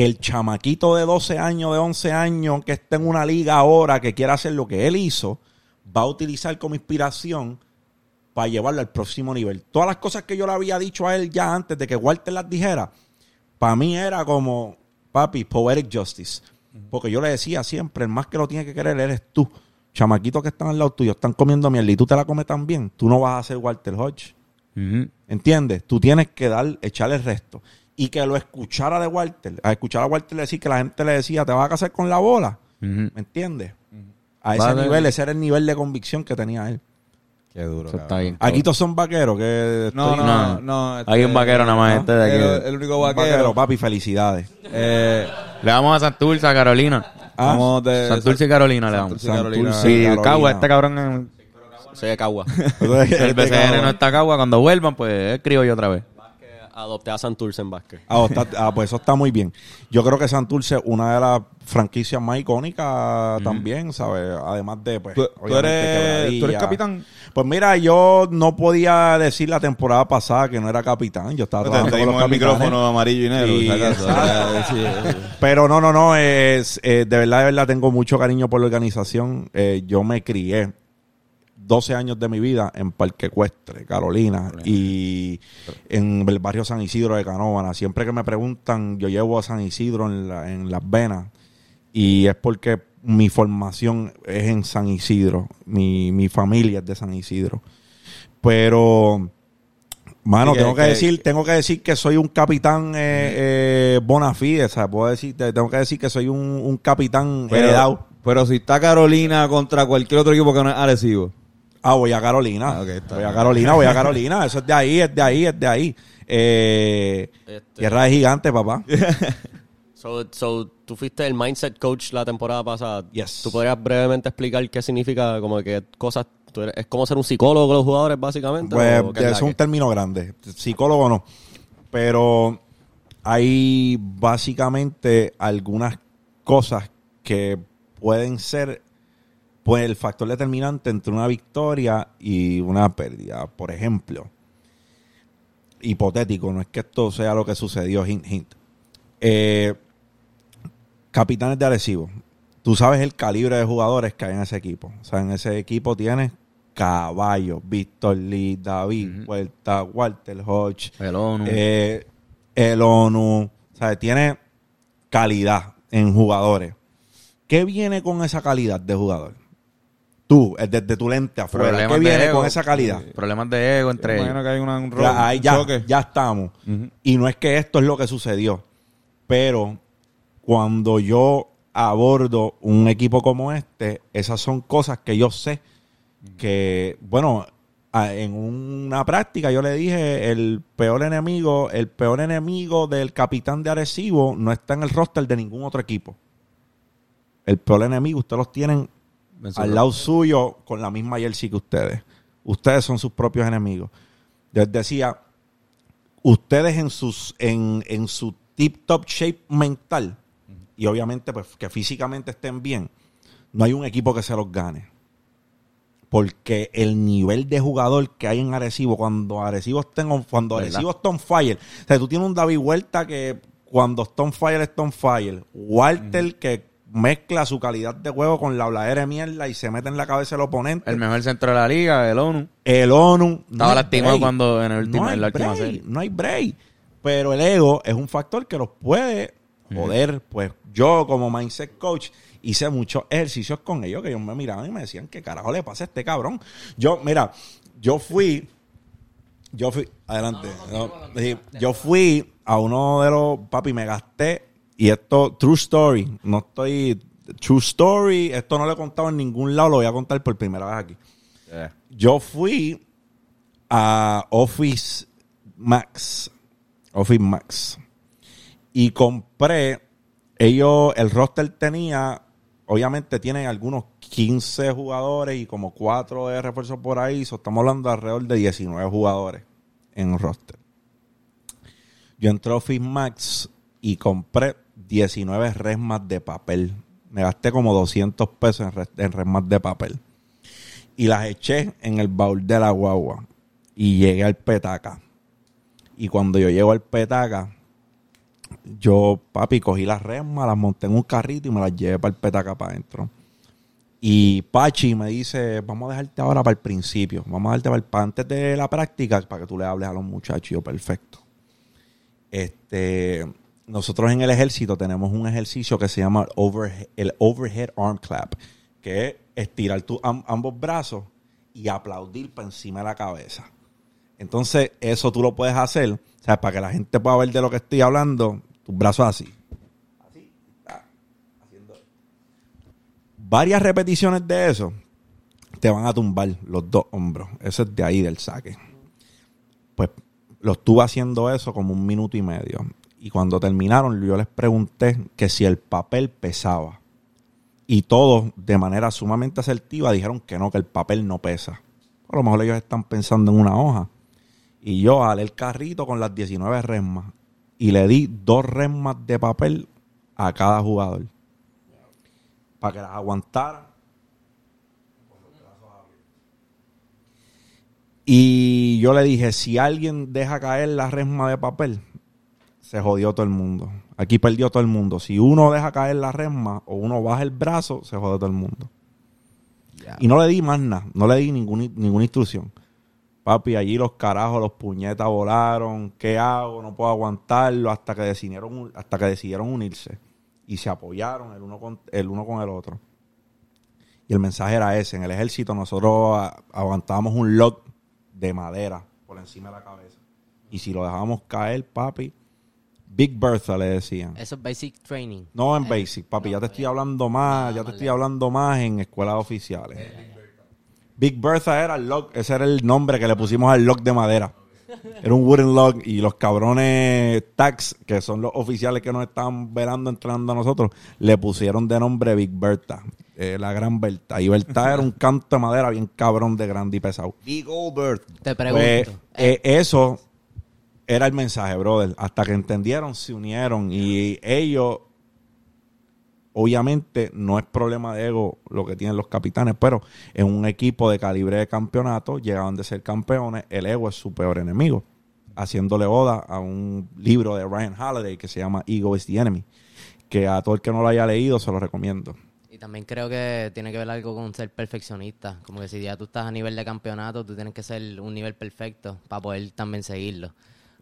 que el chamaquito de 12 años, de 11 años, que está en una liga ahora, que quiera hacer lo que él hizo, va a utilizar como inspiración para llevarlo al próximo nivel. Todas las cosas que yo le había dicho a él ya antes de que Walter las dijera, para mí era como, papi, poetic justice. Porque yo le decía siempre, el más que lo tiene que querer eres tú. Chamaquitos que están al lado tuyo están comiendo mierda y tú te la comes también. Tú no vas a ser Walter Hodge. ¿Entiendes? Tú tienes que dar, echarle el resto. Y que lo escuchara de Walter. A escuchar a Walter decir que la gente le decía, te vas a casar con la bola. Ujú. ¿Me entiendes? A ese Vale. nivel, ese era el nivel de convicción que tenía él. Qué duro. Eso está cabrón. bien. Aquí todos son vaqueros. Que No, estoy- no, no. este, Hay un vaquero nada más, este de aquí. El, el único vaquero. vaquero, papi, felicidades. Eh, Le vamos a Santurce, a Carolina. Ah, vamos de Santurce y Carolina le damos. Santurce y Carolina. Santurce. Sí. Cagua, este cabrón es- Soy de Cagua. el BCN no está Cagua. Cuando vuelvan, pues escribo yo otra vez. Adopté a Santurce en básquet. Ah, está- ah, pues eso está muy bien. Yo creo que Santurce es una de las franquicias más icónicas también, ¿sabes? Además de, pues, ¿Tú, eres, tú eres Quebradilla. capitán? Pues mira, yo no podía decir la temporada pasada que no era capitán. Yo estaba Te trabajando con los el micrófono amarillo y negro. Sí. Pero no, no, no. Es, eh, de verdad, de verdad, tengo mucho cariño por la organización. Eh, yo me crié 12 años de mi vida en Parque Ecuestre, Carolina, y en el barrio San Isidro de Canóvana. Siempre que me preguntan, yo llevo a San Isidro en, la- en las venas, y es porque mi formación es en San Isidro. Mi, mi familia es de San Isidro. Pero... Mano, que- tengo que, que- decir, tengo que decir que soy un capitán eh, eh, bona fide, o sea, puedo decir, te- tengo que decir que soy un, un capitán heredado. Pero, pero si está Carolina contra cualquier otro equipo que no es Arecibo. Ah, voy a Carolina. Ah, voy a. Carolina, voy a Carolina. Eso es de ahí, es de ahí, es de ahí. Eh, Este- Tierra de gigante, papá. So, so, tú fuiste el mindset coach la temporada pasada. Yes. ¿Tú podrías brevemente explicar qué significa, como que cosas, tú eres- es como ser un psicólogo con los jugadores, básicamente? Pues ¿O qué es un término grande. Psicólogo no. Pero hay básicamente algunas cosas que pueden ser pues el factor determinante entre una victoria y una pérdida. Por ejemplo, hipotético, no es que esto sea lo que sucedió, hint, hint. Eh, capitanes de Arecibo. Tú sabes el calibre de jugadores que hay en ese equipo. O sea, en ese equipo tienes Caballo, Víctor Lee, David Huerta, Walter Hodge, El ONU. eh, el ONU. O sea, tiene calidad en jugadores. ¿Qué viene con esa calidad de jugador? Tú, eh, desde tu lente afuera, Problemas ¿qué de viene ego. con esa calidad? Problemas de ego entre ellos. Que hay una, un, ro- Ya, ahí un ya, choque. ya estamos. Y no es que esto es lo que sucedió, pero cuando yo abordo un equipo como este, esas son cosas que yo sé que, bueno, en una práctica yo le dije, el peor enemigo, el peor enemigo del capitán de Arecibo no está en el roster de ningún otro equipo. El peor enemigo, ustedes los tienen al lado suyo con la misma jersey que ustedes. Ustedes son sus propios enemigos. Les decía, ustedes en sus en, en su tip top shape mental y obviamente pues que físicamente estén bien, no hay un equipo que se los gane. Porque el nivel de jugador que hay en Arecibo, cuando Arecibo está en, cuando ¿Verdad? Arecibo está on fire, o sea, tú tienes un David Huerta que cuando está on fire está on fire. Walter que mezcla su calidad de juego con la habladera de mierda y se mete en la cabeza del oponente. El mejor centro de la liga, el ONU. El ONU. Estaba hay lastimado break. cuando en, el último, no en la última serie. No hay break. Pero el ego es un factor que los puede joder. Pues yo, como mindset coach, hice muchos ejercicios con ellos que ellos me miraban y me decían, ¿qué carajo le pasa a este cabrón? Yo, mira, yo fui. Yo fui. Adelante. No, yo fui a uno de los. Papi, me gasté. Y esto, true story. No estoy. True story. Esto no lo he contado en ningún lado. Lo voy a contar por primera vez aquí. Yeah. Yo fui a Office Max. Office Max. Y compré. Ellos, el roster tenía. Obviamente tienen algunos 15 jugadores y como 4 de refuerzo por ahí. So, estamos hablando de alrededor de 19 jugadores en un roster. Yo entré a Office Max y compré 19 resmas de papel. Me gasté como 200 pesos en, res- resmas de papel y las eché en el baúl de la guagua y llegué al petaca. Y cuando yo llego al petaca, yo, papi, cogí las resmas, las monté en un carrito y me las llevé para el petaca para adentro. Y Pachi me dice, vamos a dejarte ahora para el principio, vamos a dejarte para, el- para antes de la práctica para que tú le hables a los muchachos. Y perfecto. Este, nosotros en el ejército tenemos un ejercicio que se llama el overhead arm clap, que es estirar am- ambos brazos y aplaudir para encima de la cabeza. Entonces, eso tú lo puedes hacer, o sea, para que la gente pueda ver de lo que estoy hablando, tus brazos así. Así, ah, haciendo. Varias repeticiones de eso te van a tumbar los dos hombros. Eso es de ahí del saque. Pues lo estuve haciendo eso como un minuto y medio. Y cuando terminaron, yo les pregunté que si el papel pesaba. Y todos, de manera sumamente asertiva, dijeron que no, que el papel no pesa. A lo mejor ellos están pensando en una hoja. Y yo jalé el carrito con las 19 resmas. Y le di dos resmas de papel a cada jugador. Para que las aguantaran. Y yo le dije, si alguien deja caer la resma de papel, se jodió todo el mundo. Aquí perdió todo el mundo. Si uno deja caer la resma o uno baja el brazo, se jode todo el mundo. Y no le di más nada, no le di ningún, ninguna instrucción. Papi, allí los carajos, los puñetas volaron. ¿Qué hago? No puedo aguantarlo hasta que decidieron, hasta que decidieron unirse. Y se apoyaron el uno con el, uno con el otro. Y el mensaje era ese. En el ejército nosotros aguantábamos un lock de madera por encima de la cabeza. Y si lo dejábamos caer, papi, Big Bertha le decían. Eso es basic training. No en basic, papi, ya te estoy hablando más, ya te estoy hablando más en escuelas oficiales. Big Bertha era el lock, ese era el nombre que le pusimos al lock de madera. Era un wooden log y los cabrones tax, que son los oficiales que nos estaban velando, entrenando a nosotros, le pusieron de nombre Big Bertha, eh, la gran Berta. Y Berta era un canto de madera bien cabrón de grande y pesado. Big Old Bird. Te pregunto. Pues, eh, eso era el mensaje, brother. Hasta que entendieron, se unieron y ellos, obviamente, no es problema de ego lo que tienen los capitanes, pero en un equipo de calibre de campeonato, llegaban de ser campeones, el ego es su peor enemigo. Haciéndole oda a un libro de Ryan Holiday que se llama Ego is the Enemy, que a todo el que no lo haya leído se lo recomiendo. Y también creo que tiene que ver algo con ser perfeccionista. Como que si ya tú estás a nivel de campeonato, tú tienes que ser un nivel perfecto para poder también seguirlo.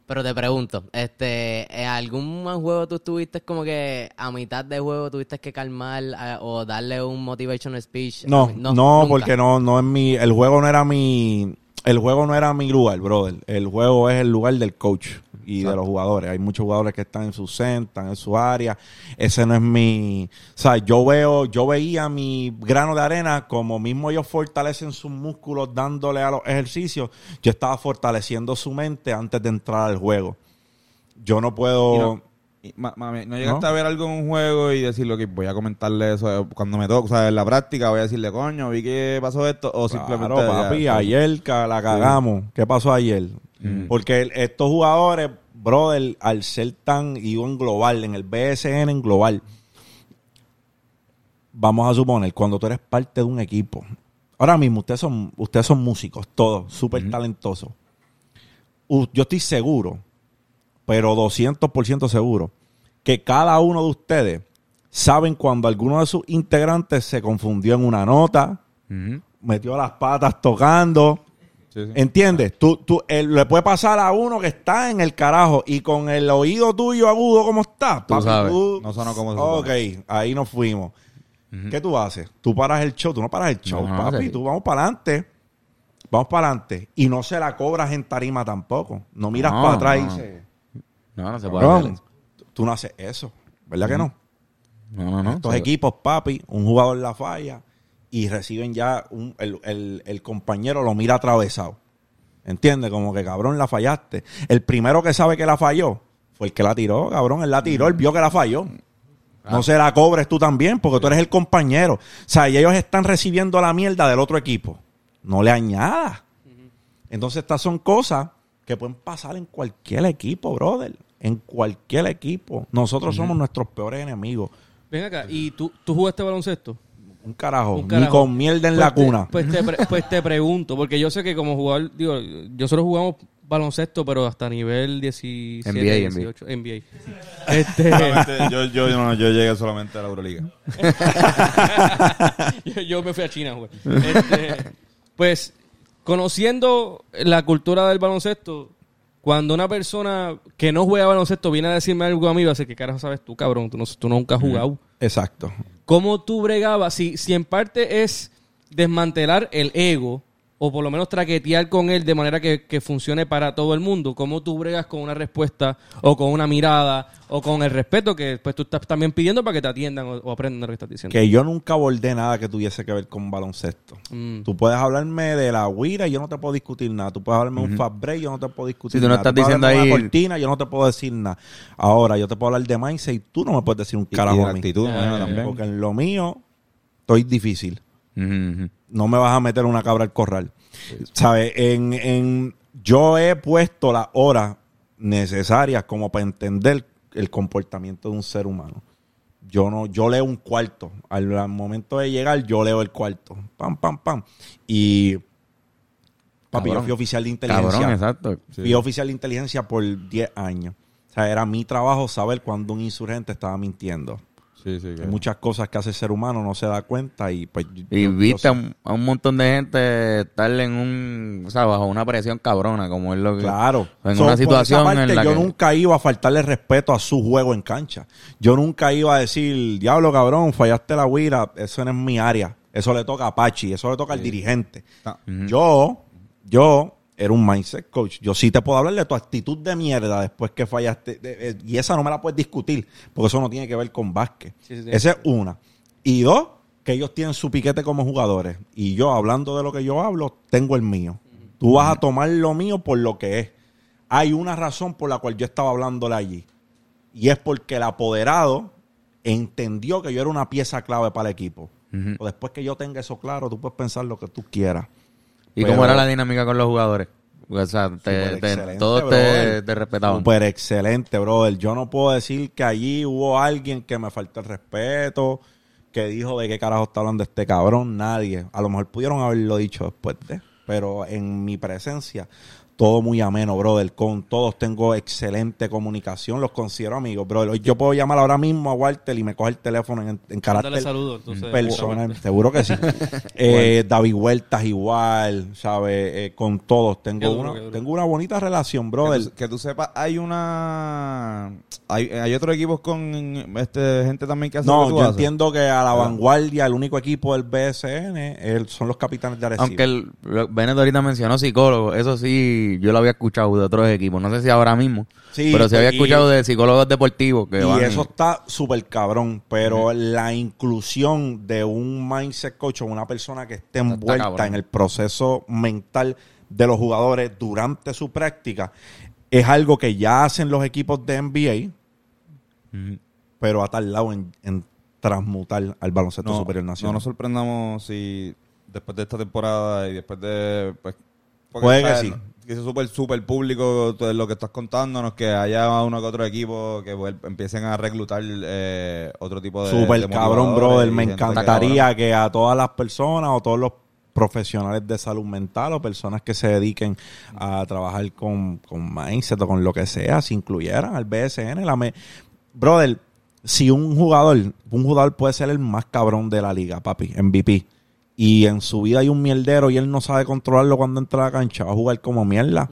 Pero te pregunto, este, ¿en algún juego tú estuviste como que a mitad de juego tuviste que calmar eh, o darle un motivational speech? No, no, nunca. porque no, no es mi, el juego no era mi, el juego no era mi lugar, brother. El juego es el lugar del coach y de los jugadores. Hay muchos jugadores que están en su centro, están en su área. Ese no es mi, o sea, yo veo, yo veía mi grano de arena como mismo ellos fortalecen sus músculos dándole a los ejercicios. Yo estaba fortaleciendo su mente antes de entrar al juego. Yo no puedo. No, y, ma- mami, ¿no llegaste ¿No? a ver algo en un juego y decirle que voy a comentarle eso eh, cuando me toque? O sea, en la práctica voy a decirle, coño, vi que pasó esto. O simplemente. Claro, ya- papi, ayer la cagamos. ¿Qué pasó ayer? Porque el- estos jugadores, brother, al ser tan, y digo en global, en el BSN en global, vamos a suponer, cuando tú eres parte de un equipo, ahora mismo ustedes son, ustedes son músicos, todos, súper talentosos. U- Yo estoy seguro, pero 200% seguro, que cada uno de ustedes saben cuando alguno de sus integrantes se confundió en una nota, metió las patas tocando, Sí, sí. ¿Entiendes? Tú, tú, él- le puede pasar a uno que está en el carajo y con el oído tuyo agudo como está. Tú sabes. No sonó como Ok, ahí nos fuimos. ¿Qué tú haces? Tú paras el show, tú no paras el show, No, papi. Tú vamos para adelante. Vamos para adelante. Y no se la cobras en tarima tampoco. No miras No, para atrás y no. dices, No, no se puede "Cabrón, hacer eso. Tú no haces eso. ¿Verdad que no? No, no, no. Estos equipos, papi, un jugador la falla y reciben ya un- el, el- el compañero lo mira atravesado. ¿Entiendes? Como que cabrón la fallaste. El primero que sabe que la falló fue el que la tiró, cabrón. Él la tiró, él vio que la falló. No se la cobres tú también, porque tú eres el compañero. O sea, y ellos están recibiendo la mierda del otro equipo. No le añadas. Entonces, estas son cosas que pueden pasar en cualquier equipo, brother. En cualquier equipo. Nosotros somos nuestros peores enemigos. Ven acá, ¿y tú, tú jugaste baloncesto? Un carajo, Un ni con mierda en Pues la te- cuna. pues, te, pre- pues te pregunto, porque yo sé que como jugador, digo, nosotros jugamos baloncesto, pero hasta nivel 17, NBA, 18, NBA. Este, Solamente yo, yo, no, yo llegué solamente a la Euroliga. yo, yo me fui a China, güey. Este, pues, conociendo la cultura del baloncesto, cuando una persona que no juega baloncesto viene a decirme algo a mí, va a decir, ¿qué carajo sabes tú, cabrón? Tú, no, tú nunca has jugado. Exacto. ¿Cómo tú bregabas? Si, si en parte es desmantelar el ego, o por lo menos traquetear con él de manera que, que funcione para todo el mundo, ¿cómo tú bregas con una respuesta, o con una mirada, o con el respeto que pues, tú estás también pidiendo para que te atiendan o, o aprendan lo que estás diciendo? Que yo nunca abordé nada que tuviese que ver con baloncesto. Mm. Tú puedes hablarme de la guira y yo no te puedo discutir nada. Tú puedes hablarme de un fast break y yo no te puedo discutir Sí, tú no nada. estás puedes diciendo de ahí- una cortina yo no te puedo decir nada. Ahora, yo te puedo hablar de mindset y tú no me puedes decir un Y- carajo y de a mí. actitud, Ah, ¿no? también. Porque en lo mío estoy difícil. No me vas a meter una cabra al corral. ¿Sabes? En, en, yo he puesto las horas necesarias como para entender el comportamiento de un ser humano. Yo no, yo leo un cuarto. Al, al momento de llegar, yo leo el cuarto. Pam, pam, pam. Y papi, yo fui oficial de inteligencia. Cabrón, exacto. Fui oficial de inteligencia por 10 años. O sea, era mi trabajo saber cuando un insurgente estaba mintiendo. Sí, sí. que- Hay muchas cosas que hace el ser humano, no se da cuenta y pues... yo- Y yo- viste yo a un, a un montón de gente estar en un, o sea, bajo una presión cabrona, como es lo que... Claro. En So, una situación parte, en la yo que... nunca iba a faltarle respeto a su juego en cancha. Yo nunca iba a decir, diablo cabrón, fallaste la guira, eso no es mi área. Eso le toca a Pachi, eso le toca al dirigente. Yo, yo era un mindset coach. Yo sí te puedo hablar de tu actitud de mierda después que fallaste. de- eh, y esa no me la puedes discutir, porque eso no tiene que ver con básquet. Sí, sí, sí. Esa es una. Y dos, que ellos tienen su piquete como jugadores. Y yo, hablando de lo que yo hablo, tengo el mío. Tú vas a tomar lo mío por lo que es. Hay una razón por la cual yo estaba hablándole allí. Y es porque el apoderado entendió que yo era una pieza clave para el equipo. O después que yo tenga eso claro, tú puedes pensar lo que tú quieras. ¿Y Pero- cómo era la dinámica con los jugadores? O sea, te, te- todos te, te respetaban. Súper excelente, brother. Yo no puedo decir que allí hubo alguien que me faltó el respeto, que dijo de qué carajo está hablando este cabrón. Nadie. A lo mejor pudieron haberlo dicho después de. Pero en mi presencia, todo muy ameno, brother. Con todos tengo excelente comunicación. Los considero amigos, brother. Hoy Yo puedo llamar ahora mismo a Walter y me coge el teléfono en, en carácter saludos, entonces. personal, seguro que sí. eh, David Huertas igual, ¿sabes? Eh, con todos. Tengo, duro, una, tengo una bonita relación, Que brother. tú, que tú sepas, hay una... Hay, hay otros equipos con este gente también que hace lo No, que tú yo haces. entiendo que a la vanguardia, el único equipo del BSN el- son los capitanes de Arecibo. Aunque el, ahorita mencionó psicólogos, eso sí, yo lo había escuchado de otros equipos. No sé si ahora mismo, Sí, pero sí había y- escuchado de psicólogos deportivos que y van... eso está súper cabrón, pero la inclusión de un mindset coach o una persona que esté envuelta en el proceso mental de los jugadores durante su práctica es algo que ya hacen los equipos de NBA, pero ha tardado en, en transmutar al baloncesto no, superior no nacional. nos sorprendamos si después de esta temporada y después de... Pues, porque, Puede que sí. Que es súper, súper público todo lo que estás contándonos, que haya uno que otro equipo que empiecen a reclutar eh, otro tipo de... Súper de cabrón, brother. Me que- encantaría que a todas las personas o todos los profesionales de salud mental o personas que se dediquen a trabajar con, con mindset o con lo que sea, se incluyeran al BSN. La me- Brother, si un jugador, un jugador puede ser el más cabrón de la liga, papi, MVP, y en su vida hay un mierdero y él no sabe controlarlo cuando entra a la cancha, va a jugar como mierda.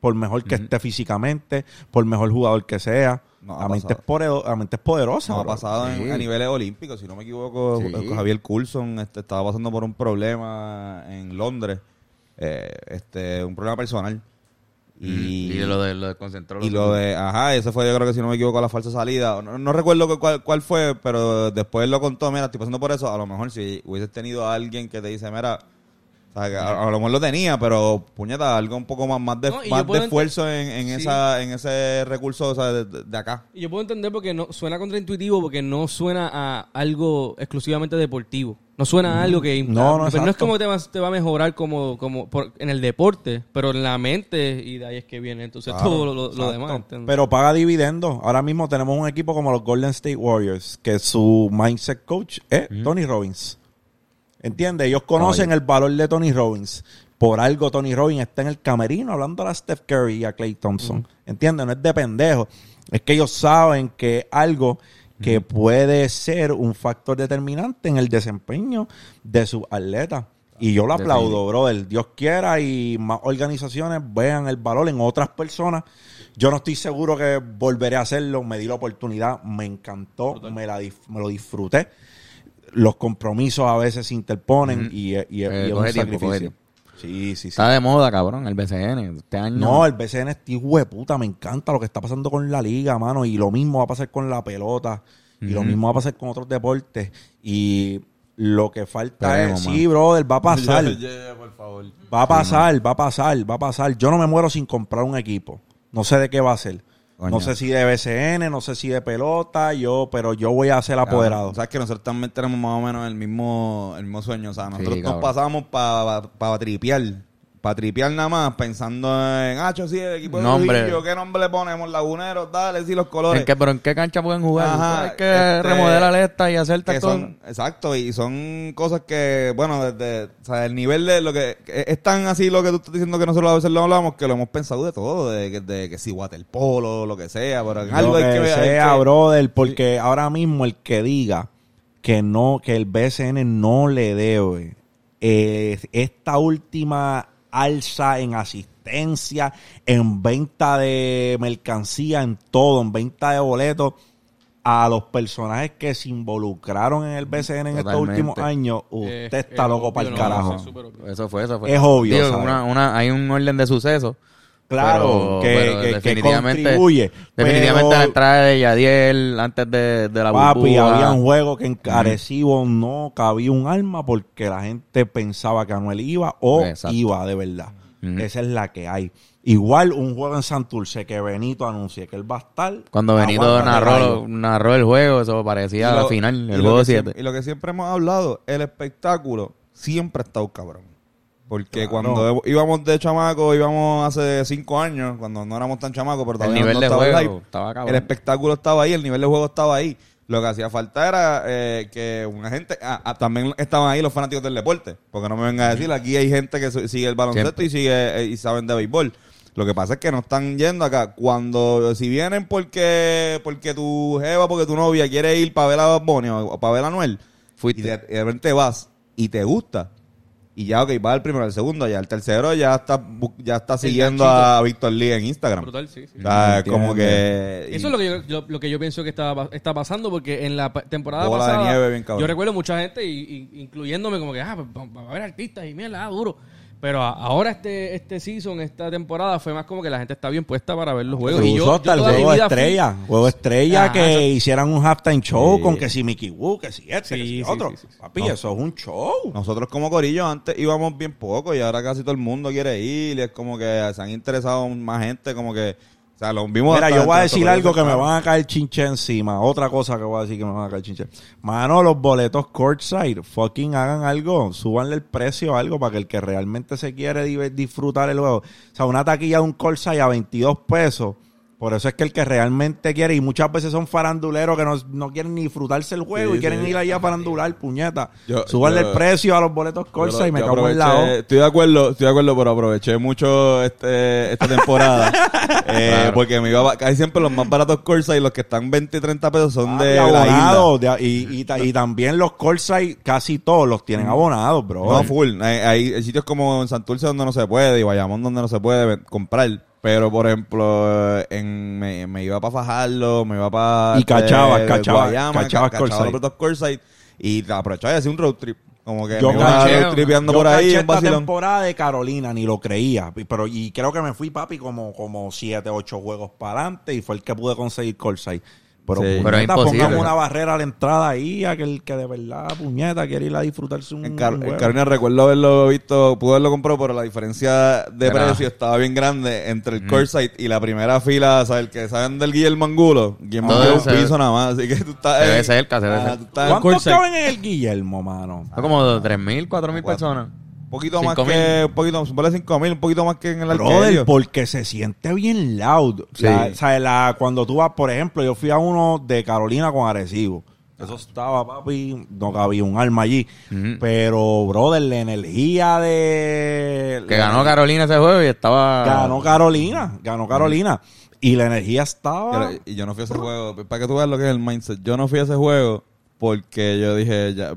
Por mejor que esté físicamente, por mejor jugador que sea. No, ha la, mente es la mente es poderosa. No, ha pasado en- a niveles olímpicos, si no me equivoco, Sí. eh, Javier Coulson este, estaba pasando por un problema en Londres, eh, este, un problema personal. Y, Y, lo de lo de concentró. y lo de, ajá, ese fue yo creo que si no me equivoco la falsa salida. No, no recuerdo cu- cuál, cuál fue, pero después lo contó, mira, estoy pasando por eso. A lo mejor si hubieses tenido a alguien que te dice, mira, o sea, que a, a lo mejor lo tenía, pero puñeta, algo un poco más, más de, No, más de esfuerzo en, en, Sí. esa, en ese recurso o sea, de, de- de acá. Y yo puedo entender porque no suena contraintuitivo porque no suena a algo exclusivamente deportivo. No suena a algo que No, no, pero no es como te va, te va a mejorar como, como por- en el deporte, pero en la mente y de ahí es que viene entonces Claro, todo lo, demás. ¿entiendes? Pero paga dividendos. Ahora mismo tenemos un equipo como los Golden State Warriors, que su mindset coach es Tony Robbins. ¿Entiendes? Ellos conocen el valor de Tony Robbins. Por algo Tony Robbins está en el camerino hablando a Steph Curry y a Clay Thompson. ¿Entiendes? No es de pendejo. Es que ellos saben que algo que puede ser un factor determinante en el desempeño de sus atletas. Y yo lo aplaudo, brother. Dios quiera y más organizaciones vean el valor en otras personas. Yo no estoy seguro que volveré a hacerlo. Me di la oportunidad, me encantó, me, la, me lo disfruté. Los compromisos a veces se interponen y, y- y Eh, es coge un sacrificio. tiempo. Sí, sí, sí. Está de moda, cabrón, el BCN. Este año. No, el BCN es hijo de puta, me encanta lo que está pasando con la liga, mano, y lo mismo va a pasar con la pelota, y lo mismo va a pasar con otros deportes, y lo que falta Esperemos, es, sí, brother, va a pasar, por favor. va a pasar, va a pasar, va a pasar. Yo no me muero sin comprar un equipo, no sé de qué va a ser. Coño. No sé si de BCN, no sé si de pelota, yo, pero yo voy a ser apoderado. Sabes que nosotros también tenemos más o menos el mismo, el mismo sueño. O sea, nosotros Sí, nos pasamos para tripear. Para tripear nada más, pensando en, ah, sí, el equipo de Nombre. Trujillo, ¿qué nombre le ponemos? Laguneros, dale, sí, los colores. ¿En qué, pero ¿en qué cancha pueden jugar? Ajá, Hay que este, remodelar esta y hacer son, exacto, y son cosas que, bueno, desde, o sea, el nivel de lo que, es tan así lo que tú estás diciendo que nosotros a veces lo hablamos, que lo hemos pensado de todo, de, que- de que si waterpolo, lo que sea, pero en algo hay que ver. sea, que- brother, porque ahora mismo el que diga que no, que el BCN no le debe eh, esta última alza en asistencia, en venta de mercancía, en todo, en venta de boletos a los personajes que se involucraron en el BCN en estos últimos años, usted Eh, está es loco obvio, para el no, carajo. eso fue, eso fue. Es obvio, Digo, una, una, hay un orden de sucesos. Claro, pero- que, pero que- que definitivamente, contribuye. Definitivamente pero- la entrada de Yadiel antes de, de la Papi, burbuja. había un juego que en Arecibo no cabía un arma porque la gente pensaba que Anuel iba o Exacto. iba de verdad. Esa es la que hay. Igual un juego en Santurce que Benito anuncie que él va a estar. Cuando Benito narró, narró el juego, eso parecía la final, el juego que 7. siempre- Y lo que siempre hemos hablado, el espectáculo siempre ha estado cabrón. Porque Claro. cuando íbamos de chamaco, íbamos hace cinco años, cuando no éramos tan chamacos, pero El todavía nivel no de estaba el juego hype, estaba. El espectáculo estaba ahí, el nivel de juego estaba ahí. Lo que hacía falta era eh, que una gente... ah, ah, también estaban ahí los fanáticos del deporte. Porque no me venga a decir, aquí hay gente que sigue el baloncesto Siempre. y sigue eh, y saben de béisbol. Lo que pasa es que no están yendo acá. Cuando, si vienen porque porque tu jeva, porque tu novia quiere ir para ver a Bad Bunny o para ver a Noel, Fuiste. y de, y de repente vas y te gusta, y ya, ok, va al primero, al segundo, ya el tercero ya está, ya está siguiendo a Víctor Lee en Instagram. Brutal, sí, sí. O sea, como que... Eso es lo que, yo, lo, lo que yo pienso que está, está pasando porque en la temporada Bola de pasada nieve bien cabrón. yo recuerdo mucha gente y, y- incluyéndome como que ah, pues, va va a haber artistas y mierda, ah, duro. Pero ahora este este season, esta temporada fue más como que la gente está bien puesta para ver los juegos. Se y yo, usó yo hasta el juego vida fui- estrella. Juego estrella Ajá, que eso- hicieran un halftime show Sí. con que si Mickey Woo, que si este, que Sí, si sí, otro. sí, sí, sí. Papi, No. eso es un show. Nosotros como Corillo antes íbamos bien poco y ahora casi todo el mundo quiere ir y es como que se han interesado más gente, como que... O sea, lo vimos... Mira, yo voy a decir algo que me van a caer chinche encima. Otra cosa que voy a decir que me van a caer chinche. Mano, los boletos courtside, fucking hagan algo. Súbanle el precio a algo para que el que realmente se quiere di- disfrutar el juego. O sea, una taquilla de un courtside a 22 pesos Por eso es que el que realmente quiere, y muchas veces son faranduleros que no, no quieren ni disfrutarse el juego Sí, y quieren sí. ir allá a farandular, puñeta. Súbanle el precio a los boletos Corsa y me cago en la O. Estoy de acuerdo, estoy de acuerdo, pero aproveché mucho este, esta temporada. eh, Porque me iba a- casi siempre los más baratos Corsa y los que están 20 y 30 pesos son Ah, de y abonados, y, y, ta- y también los Corsair, casi todos los tienen abonados, bro. No, full. Hay, hay sitios como en Santurce donde no se puede y Bayamón donde no se puede comprar. Pero, por ejemplo, en, me, me iba para Fajardo, me iba para... Y cachabas, cachabas, cachabas ca- Corsair. los productos Corsair y aprovechaba y hacía un road trip. Como que Yo me caché- tripeando Yo por ahí, un esta temporada de Carolina, ni lo creía. Pero, y creo que me fui, papi, como, como siete, ocho juegos para adelante y fue el que pude conseguir Corsair. Pero, Sí. puñeta, Pero es imposible. pongamos una barrera a la entrada ahí, a que el que de verdad, puñeta, quiere ir a disfrutarse un, En, Car- un en juego. Carolina recuerdo haberlo visto, pude haberlo comprado, pero la diferencia de Era- precio estaba bien grande entre el Corsair y la primera fila, o sea, el que saben del Guillermo Angulo, Guillermo Angulo un piso nada más, así que tú estás... Se ve en- cerca, se ve Ajá, cerca. ¿Cuántos caben en el Guillermo, mano? Fue como 3.000, 4.000 personas. Un poquito más 5.000. que, un poquito, supone 5 mil, un poquito más que en el Brother, porque se siente bien loud. Sí. La- o sea, la- cuando tú vas, por ejemplo, yo fui a uno de Carolina con Arecibo. Eso estaba, papi, no cabía un alma allí. Pero, brother, la energía de... Que ganó Carolina ese juego y estaba... Ganó Carolina, ganó Carolina. Y la energía estaba... Y yo no fui a ese juego, para que tú veas lo que es el mindset, yo no fui a ese juego porque yo dije, ya,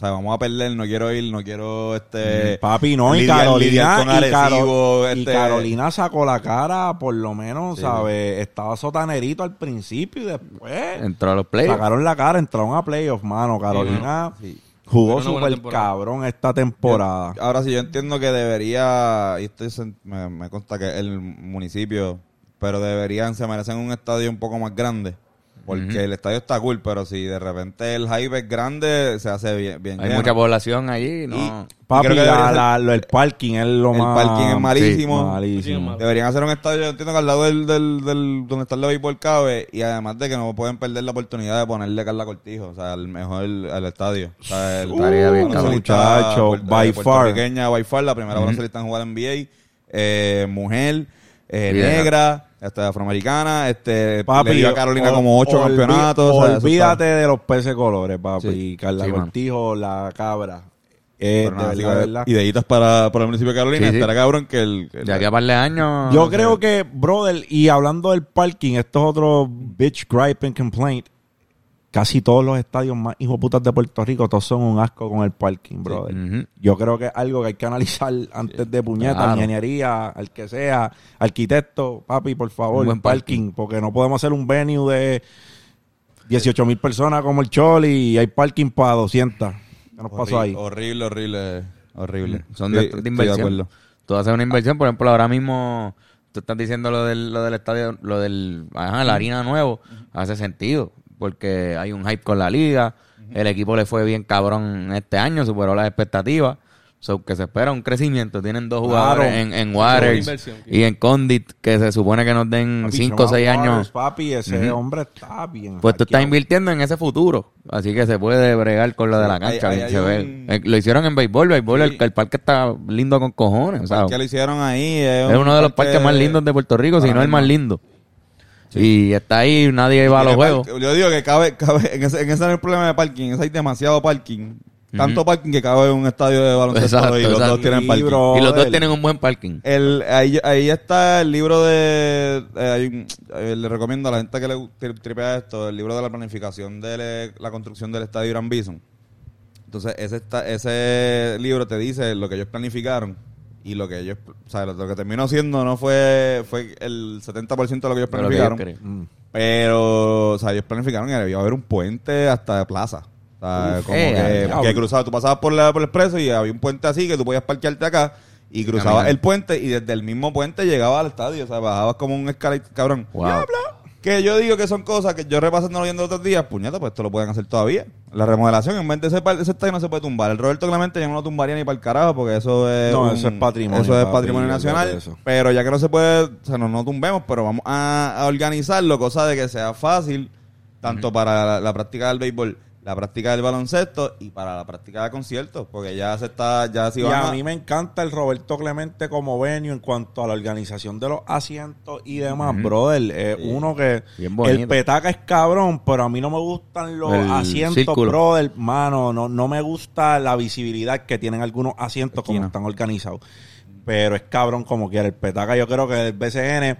o sea, vamos a perder, no quiero ir, no quiero, este... Papi, no, y lidiar- lidiar Carolina, con y, Caro- Arecibo, y este- Carolina sacó la cara, por lo menos, Sí. ¿sabes? Estaba sotanerito al principio y después Entró a los playoffs. sacaron la cara, entraron a playoffs, mano. Carolina Sí. jugó súper cabrón esta temporada. Ahora sí, yo entiendo que debería, y estoy, me consta que el municipio, pero deberían, se merecen un estadio un poco más grande. Porque el estadio está cool, pero si de repente el hype es grande, se hace bien, bien Hay lleno. mucha población allí, no. Y- Papi, creo que la- debería ser- la- lo- el parking es lo el más... parking es malísimo. Sí, malísimo. Deberían hacer un estadio, yo entiendo que al lado del, del, del- donde está el de béisbol cabe, y además de que no pueden perder la oportunidad de ponerle Carla Cortijo, o sea, el mejor al estadio. O sea, el, Estaría bien, muchacho, by far. by far, la primera baloncelista en jugar en NBA, eh, mujer, eh, negra, este, afroamericana, este, Papi, le dio a Carolina ol- como ocho olví- campeonatos. o sea, Olvídate de los peces colores, papi. Sí. Carla Sí. Cortijo, la cabra. Eh, nada, de verdad, que ideitas para, para el municipio de Carolina, Sí, sí. estará cabrón que el... el- De aquí a par de años... Yo no sé. creo que, brother, y hablando del parking, esto es otro bitch gripe and complaint. Casi todos los estadios más hijoputas de Puerto Rico, todos son un asco con el parking, brother. Yo creo que es algo que hay que analizar antes de puñeta, claro. ingeniería, al que sea, arquitecto, papi, por favor, Un buen parking, porque no podemos hacer un venue de 18 mil personas como el Choli y hay parking para 200. ¿Qué nos pasó ahí? Horrible, horrible, horrible. Son Sí, de, estoy de inversión. acuerdo. Tú haces una inversión, por ejemplo, ahora mismo tú estás diciendo lo del, lo del estadio, lo del, ajá, la harina nuevo, hace sentido, porque hay un hype con la liga, el equipo le fue bien cabrón este año, superó las expectativas, so que se espera un crecimiento, tienen dos Claro. jugadores en, en Waters y en Condit, que se supone que nos den Papi, 5 o Trevor 6 Waters, años, Papi, ese hombre está bien. pues tú estás invirtiendo en ese futuro, así que se puede bregar con lo de la cancha, hay- hay se ve. un- Eh, Lo hicieron en béisbol, béisbol, Sí. el, el parque está lindo con cojones, o sea, que lo hicieron ahí. es uno de los parques más lindos de Puerto Rico, si no el más mismo. Y está ahí, nadie va a los juegos. Yo digo que cabe, cabe en, ese, en ese no es el problema de parking, en ese hay demasiado parking. Tanto parking que cabe en un estadio de baloncesto Exacto, y los exacto. dos tienen parking. Libro. Y los dos tienen un buen parking. El, ahí, ahí está el libro de... eh, hay un- eh, le recomiendo a la gente que le tri- tripea esto, el libro de la planificación de le- la construcción del estadio Irán Bison. Entonces, ese, está, ese libro te dice lo que ellos planificaron y lo que ellos... O sea, lo, que terminó siendo no fue, fue el 70% de lo que ellos planificaron. Mm. Pero, o sea, ellos planificaron que debía haber un puente hasta de plaza. O sea, Uf, como eh, que, que cruzaba, tú pasabas por, la, por el expreso y había un puente así que tú podías parquearte acá y cruzabas el puente y desde el mismo puente llegabas al estadio. O sea, bajabas como un escalón, cabrón. Wow. Que yo digo que son cosas que yo repasando viendo otros días, puñeta, pues esto lo pueden hacer todavía. La remodelación, en vez de ese, ese estadio no se puede tumbar. El Roberto Clemente ya no lo tumbaría ni para el carajo porque eso es. No, un- eso es patrimonio, Eso es patrimonio nacional. eso. Pero ya que no se puede, o sea, no, no tumbemos, pero vamos a, a organizarlo, cosa de que sea fácil, tanto para la, la práctica del béisbol la práctica del baloncesto y para la práctica de conciertos, porque ya se está, ya si Y a a- mí me encanta el Roberto Clemente como venio en cuanto a la organización de los asientos y demás, brother. Eh, Uno que Bien bonito. el petaca es cabrón, pero a mí no me gustan los El asientos, círculo. brother. Mano, no, no me gusta la visibilidad que tienen algunos asientos como están organizados. Pero es cabrón como quiera. El petaca yo creo que el BCN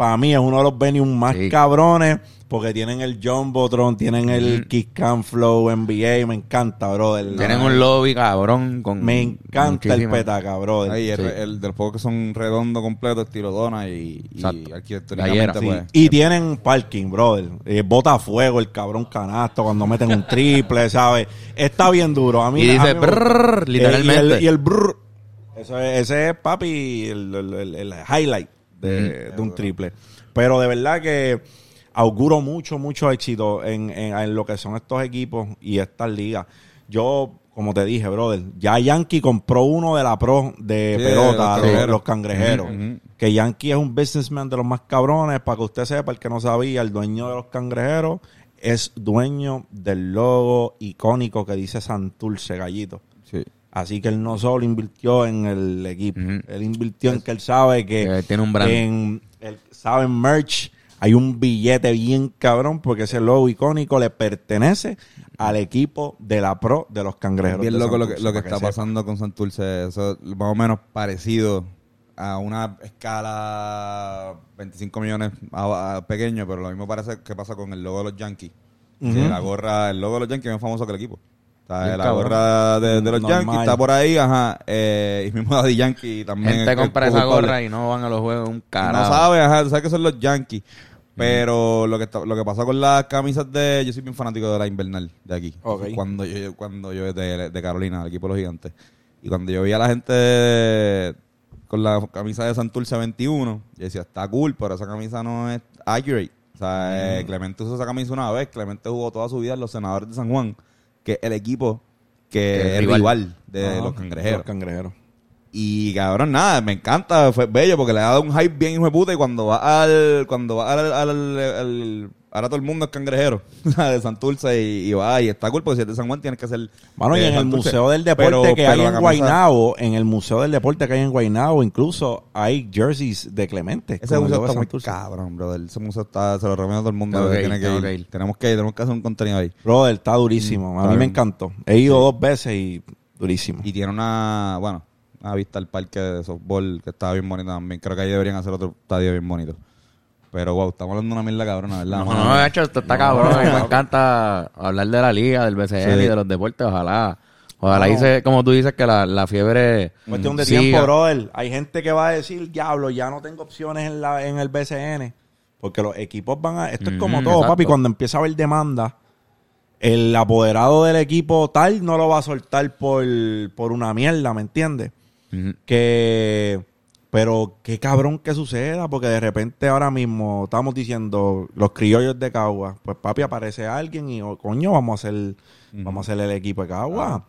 para mí es uno de los venues más Sí. cabrones porque tienen el Jumbotron, tienen el Kick Cam Flow NBA, me encanta, brother. Tienen un lobby cabrón con Me encanta el petaca, brother. Ahí, el, Sí. el de los juegos que son redondos, completos, estilo dona y, y Exacto. arquitectónicamente, Gallera. pues. Y tienen parking, brother. Eh, bota fuego el cabrón canasto cuando meten un triple, ¿sabes? Está bien duro. A mí, Y a dice mí brrr, Eh, literalmente. y el, y el brrr. Eso es- ese es, papi, el, el- el- el highlight de, de un triple. Pero de verdad que auguro mucho, mucho éxito en, en- en lo que son estos equipos y estas ligas. Yo, como te dije, brother, ya Yankee compró uno de la pro de Sí, pelota, los los, cangrejeros. los cangrejeros. Que Yankee es un businessman de los más cabrones. Para que usted sepa, el que no sabía, el dueño de los cangrejeros es dueño del logo icónico que dice Santurce Gallito. Sí. Así que él no solo invirtió en el equipo, él invirtió en que él sabe que, Que tiene un brand. en él sabe en merch hay un billete bien cabrón porque ese logo icónico le pertenece al equipo de la pro de los cangrejeros. Bien loco lo que, lo que para está pasando con Santurce. Eso es más o menos parecido a una escala 25 millones a, a pequeño, pero lo mismo parece que pasa con el logo de los Yankees. Que Ujú. la gorra, el logo de los Yankees es más famoso que el equipo. Bien la cabrón. gorra de, de los Normal. Yankees está por ahí, ajá. Eh, y mismo Daddy Yankee también. Gente es- compra es esa culpable. gorra y no van a los juegos un carajo. No sabe, ajá, tú sabes que son los Yankees. Pero lo que está- lo que pasa con las camisas de yo soy bien fanático de la invernal de aquí. Ok. Cuando yo cuando yo de, de Carolina, el equipo de los gigantes. Y cuando yo veía a la gente con la camisa de Santurce 21, yo decía, está cool, pero esa camisa no es accurate. O sea, eh, Clemente usó esa camisa una vez, Clemente jugó toda su vida en los senadores de San Juan, que es el equipo que, Que es rival. rival de los cangrejeros. Los cangrejeros. Y cabrón, nada, me encanta, fue bello porque le ha dado un hype bien hijo de puta y cuando va al, cuando va al, al, al- al- ahora todo el mundo es cangrejero, de Santurce y, y va y está cool porque si es de San Juan tienes que ser Mano, y en el. Museo del Deporte Pero- que pero hay en Guaynabo, en el Museo del Deporte que hay en Guaynabo, incluso hay jerseys de Clemente. Ese museo está muy cabrón, brother. Ese museo está, se lo recomiendo a todo el mundo. Ir, tiene que ir. que ir. Tenemos que ir, tenemos que hacer un contenido ahí. Brother, está durísimo. Mm, a mí me encantó. He ido dos veces y durísimo. Y tiene una, bueno, una vista al parque de softball que está bien bonito también. Creo que ahí deberían hacer otro estadio bien bonito. Pero wow, estamos hablando de una mierda cabrona, ¿verdad? No, no, de hecho, esto está cabrón. A mí me encanta hablar de la liga, del BCN Sí. y de los deportes. Ojalá. Ojalá No. hice, como tú dices, que la, la fiebre. Cuestión de siga. tiempo, brother. Hay gente que va a decir, diablo, ya no tengo opciones en, la, en el BCN. Porque los equipos van a... Esto es como Ujú, todo, exacto. papi. Cuando empieza a haber demanda, el apoderado del equipo tal no lo va a soltar por, por una mierda, ¿me entiendes? Que pero qué cabrón que suceda porque de repente ahora mismo estamos diciendo los criollos de Cagua pues papi aparece alguien y oh, coño vamos a hacer vamos a hacer el equipo de Cagua.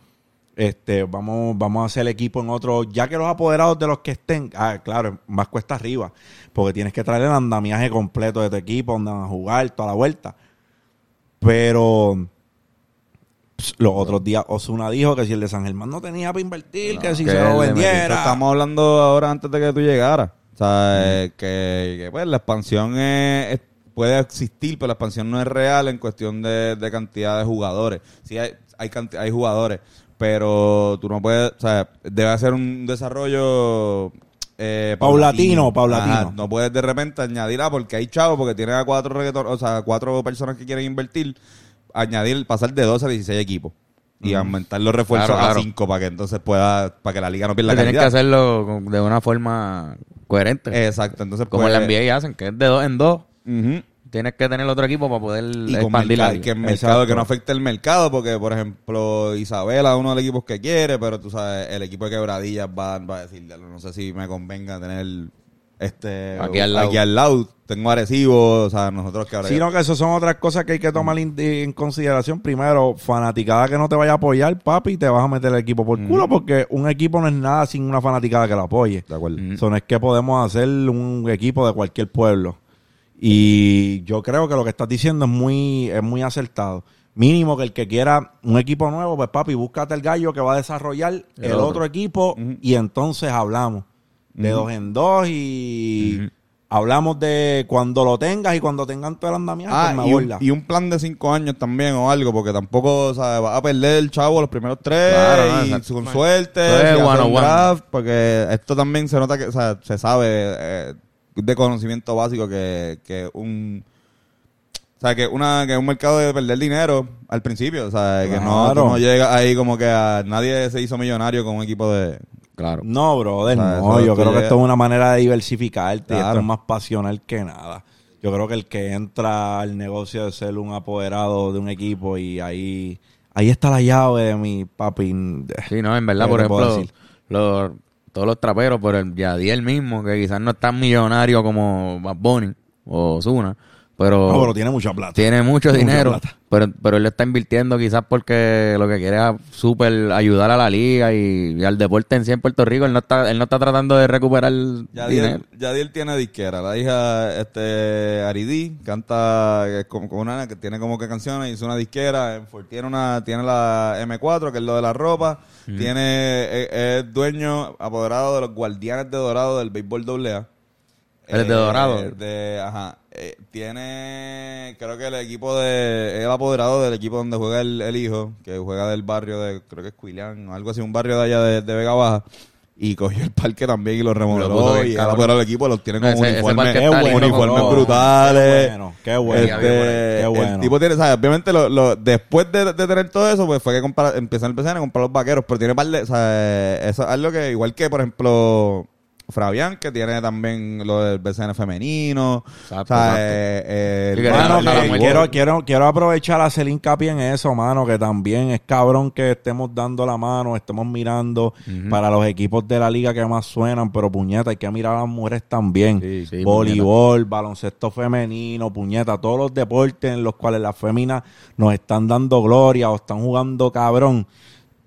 Este vamos vamos a hacer el equipo en otro ya que los apoderados de los que estén ah claro más cuesta arriba porque tienes que traer el andamiaje completo de tu equipo donde van a jugar toda la vuelta. Pero los otros días Osuna dijo que si el de San Germán no tenía para invertir, que si que se lo vendiera. Estamos hablando ahora antes de que tú llegaras. O sea, eh, que, que, pues la expansión es, es- puede existir, pero la expansión no es real en cuestión de, de cantidad de jugadores. Sí hay, hay, canti- hay jugadores, pero tú no puedes, o sea, debe ser un desarrollo eh, Paulatino, paulatino. Ajá, no puedes de repente añadir, ah, porque hay chavos, porque tienes a cuatro reggaeton, o sea, cuatro personas que quieren invertir, añadir, pasar de 12 a 16 equipos. Y aumentar los refuerzos Claro, claro. a 5 para que entonces pueda, para que la liga no pierda Tienes que hacerlo de una forma coherente. Exacto, entonces como pues, en la NBA hacen, que es de dos en dos. ujú. Tienes que tener otro equipo para poder Y expandir la mercado, que, el mercado, que no afecte el mercado, porque por ejemplo Isabela es uno de los equipos que quiere, pero tú sabes, el equipo de quebradillas va, va a decir, no sé si me convenga tener este Aquí al lado. aquí al lado. Tengo Arecibo, o sea, nosotros que ahora Sino que eso son otras cosas que hay que tomar en consideración. Primero, fanaticada que no te vaya a apoyar, papi, te vas a meter el equipo por culo, porque un equipo no es nada sin una fanaticada que lo apoye. de acuerdo. Mm. Eso no es que podemos hacer un equipo de cualquier pueblo. Y yo creo que lo que estás diciendo es muy, es muy acertado. Mínimo que el que quiera un equipo nuevo, pues papi, búscate el gallo que va a desarrollar el, otro. otro. equipo y entonces hablamos de dos en dos y hablamos de cuando lo tengas y cuando tengan todo el andamiaje, Ah, pues me y, un, y un plan de cinco años también o algo, porque tampoco o sea, vas a perder el chavo los primeros tres Claro, no, y exacto. con suerte, Eso es y hacer one on un one. draft, porque esto también se nota que, o sea, se sabe eh, de conocimiento básico que, que un o sea, que una que un mercado de perder dinero al principio, o sea, que no, Claro. no llega ahí como que a, nadie se hizo millonario con un equipo de Claro. No, brother, O sea, no. Yo creo que esto es una manera de diversificarte y esto Claro. es más pasional que nada. Yo creo que el que entra al negocio de ser un apoderado de un equipo y ahí ahí está la llave de mi papi. Sí, no, en verdad, ¿Qué por ejemplo, los, todos los traperos, pero el Yadiel mismo, que quizás no es tan millonario como Bad Bunny o Zuna, pero, No, pero tiene mucha plata. tiene mucho Tiene mucha dinero, plata. pero, pero él lo está invirtiendo quizás porque lo que quiere es súper ayudar a la liga y, y al deporte en sí en Puerto Rico. Él no está, él no está tratando de recuperar dinero. Yadiel, Yadiel tiene disquera. La hija este Aridí canta como, como una que tiene como que canciones, hizo una disquera. Tiene una tiene la M4, que es lo de la ropa. Tiene es, es dueño apoderado de los Guardianes de Dorado del béisbol AA. ¿Él es de Dorado? Eh, de, ajá. Eh, tiene, creo que el equipo de, el apoderado del equipo donde juega el, el hijo, que juega del barrio de, creo que es Cuilián o algo así, un barrio de allá de, de Vega Baja. Y cogió el parque también y lo Lo remodeló bien y el apoderado del equipo los tiene como Ese- ese uniformes, está lindo, uniformes brutales. Qué bueno, qué bueno. Este, Qué bueno. El tipo tiene, ¿sabes? Obviamente, lo, lo- después de, de tener todo eso, pues fue que comprar, el PCN a comprar los vaqueros, pero tiene par de, o sea, eso es algo que, igual que, por ejemplo, Fabián, que tiene también lo del BCN femenino, Exacto, o sea, exacto. eh, eh, Sí, que quiero, quiero, quiero aprovechar a hacer hincapié en eso, mano, que también es cabrón que estemos dando la mano, estemos mirando para los equipos de la liga que más suenan, pero puñeta, hay que mirar a las mujeres también. Sí, sí, Voleibol, baloncesto femenino, puñeta, todos los deportes en los cuales las féminas nos están dando gloria o están jugando cabrón.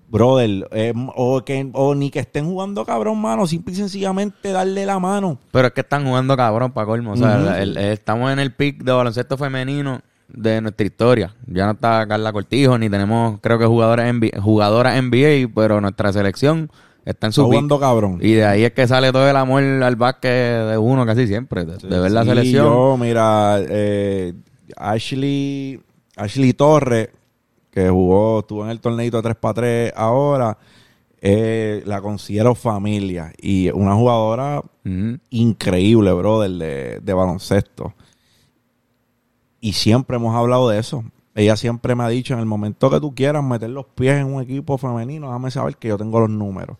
Brother, eh, o, que, o ni que estén jugando cabrón, mano, simple y sencillamente darle la mano. Pero es que están jugando cabrón para colmo. O sea, el- el- estamos en el pick de baloncesto femenino de nuestra historia. Ya no está Carla Cortijo, ni tenemos, creo que jugadores NBA, jugadoras NBA, pero nuestra selección está en su Está jugando cabrón. Y de ahí es que sale todo el amor al básquet de uno casi siempre. De, de ver la Sí, selección. Yo, mira, eh, Ashley, Ashley Torres, que jugó, estuvo en el torneito 3x3 ahora, eh, la considero familia. Y una jugadora increíble, brother, de, de baloncesto. Y siempre hemos hablado de eso. Ella siempre me ha dicho, en el momento que tú quieras meter los pies en un equipo femenino, déjame saber que yo tengo los números.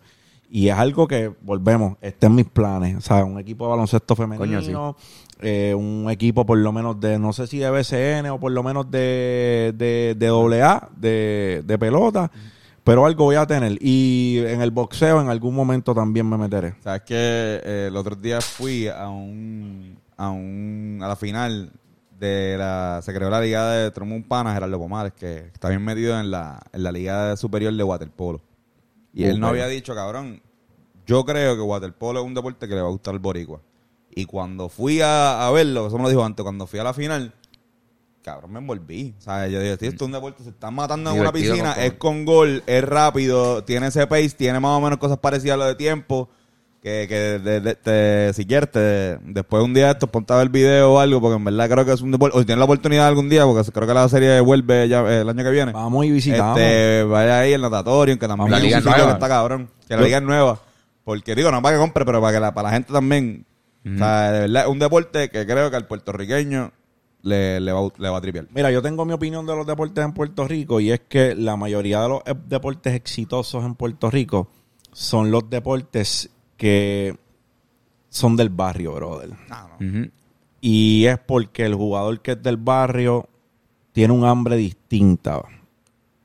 Y es algo que, volvemos, está en mis planes. O sea, un equipo de baloncesto femenino, eh, un equipo por lo menos de, no sé si de BCN o por lo menos de, de, de AA, de, de pelota, pero algo voy a tener. Y en el boxeo en algún momento también me meteré. Sabes que eh, el otro día fui a un, a un, a la final de la, se creó la liga de Tromón Pana, Gerardo Pomares, que está bien metido en la, en la liga superior de waterpolo. Y él no Ok. había dicho, cabrón, yo creo que waterpolo es un deporte que le va a gustar al boricua. Y cuando fui a, a verlo, eso me lo dijo antes, cuando fui a la final, cabrón, me envolví. O sea, yo dije, "Tío, esto es un deporte, se están matando en una piscina, con es con gol, es rápido, tiene ese pace, tiene más o menos cosas parecidas a lo de tiempo. Que, que de- de- te- si quieres, te- después de un día de estos, ponte a ver el video o algo, porque en verdad creo que es un deporte. O si tienes la oportunidad algún día, porque creo que la serie vuelve ya eh, el año que viene. Vamos y visitamos. Este, vaya ahí el natatorio, que también La es un liga sitio nueva. que está cabrón. Que la liga es nueva. Porque digo, no para que compre, pero para que la, para la gente también. O sea, de verdad, es un deporte que creo que al puertorriqueño le, le, va, a- le va a tripear. Mira, yo tengo mi opinión de los deportes en Puerto Rico y es que la mayoría de los deportes exitosos en Puerto Rico son los deportes que son del barrio, brother. Ujú. Y es porque el jugador que es del barrio tiene un hambre distinta.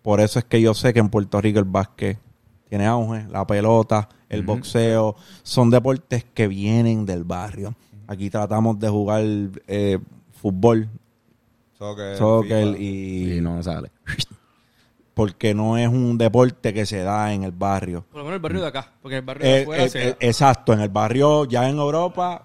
Por eso es que yo sé que en Puerto Rico el básquet tiene auge, la pelota, el boxeo, son deportes que vienen del barrio. Aquí tratamos de jugar eh, fútbol, Soccer, y Y no sale. porque no es un deporte que se da en el barrio. Por lo menos el barrio de acá. Porque el barrio de Eh, afuera eh, se eh, exacto, en el barrio ya en Europa,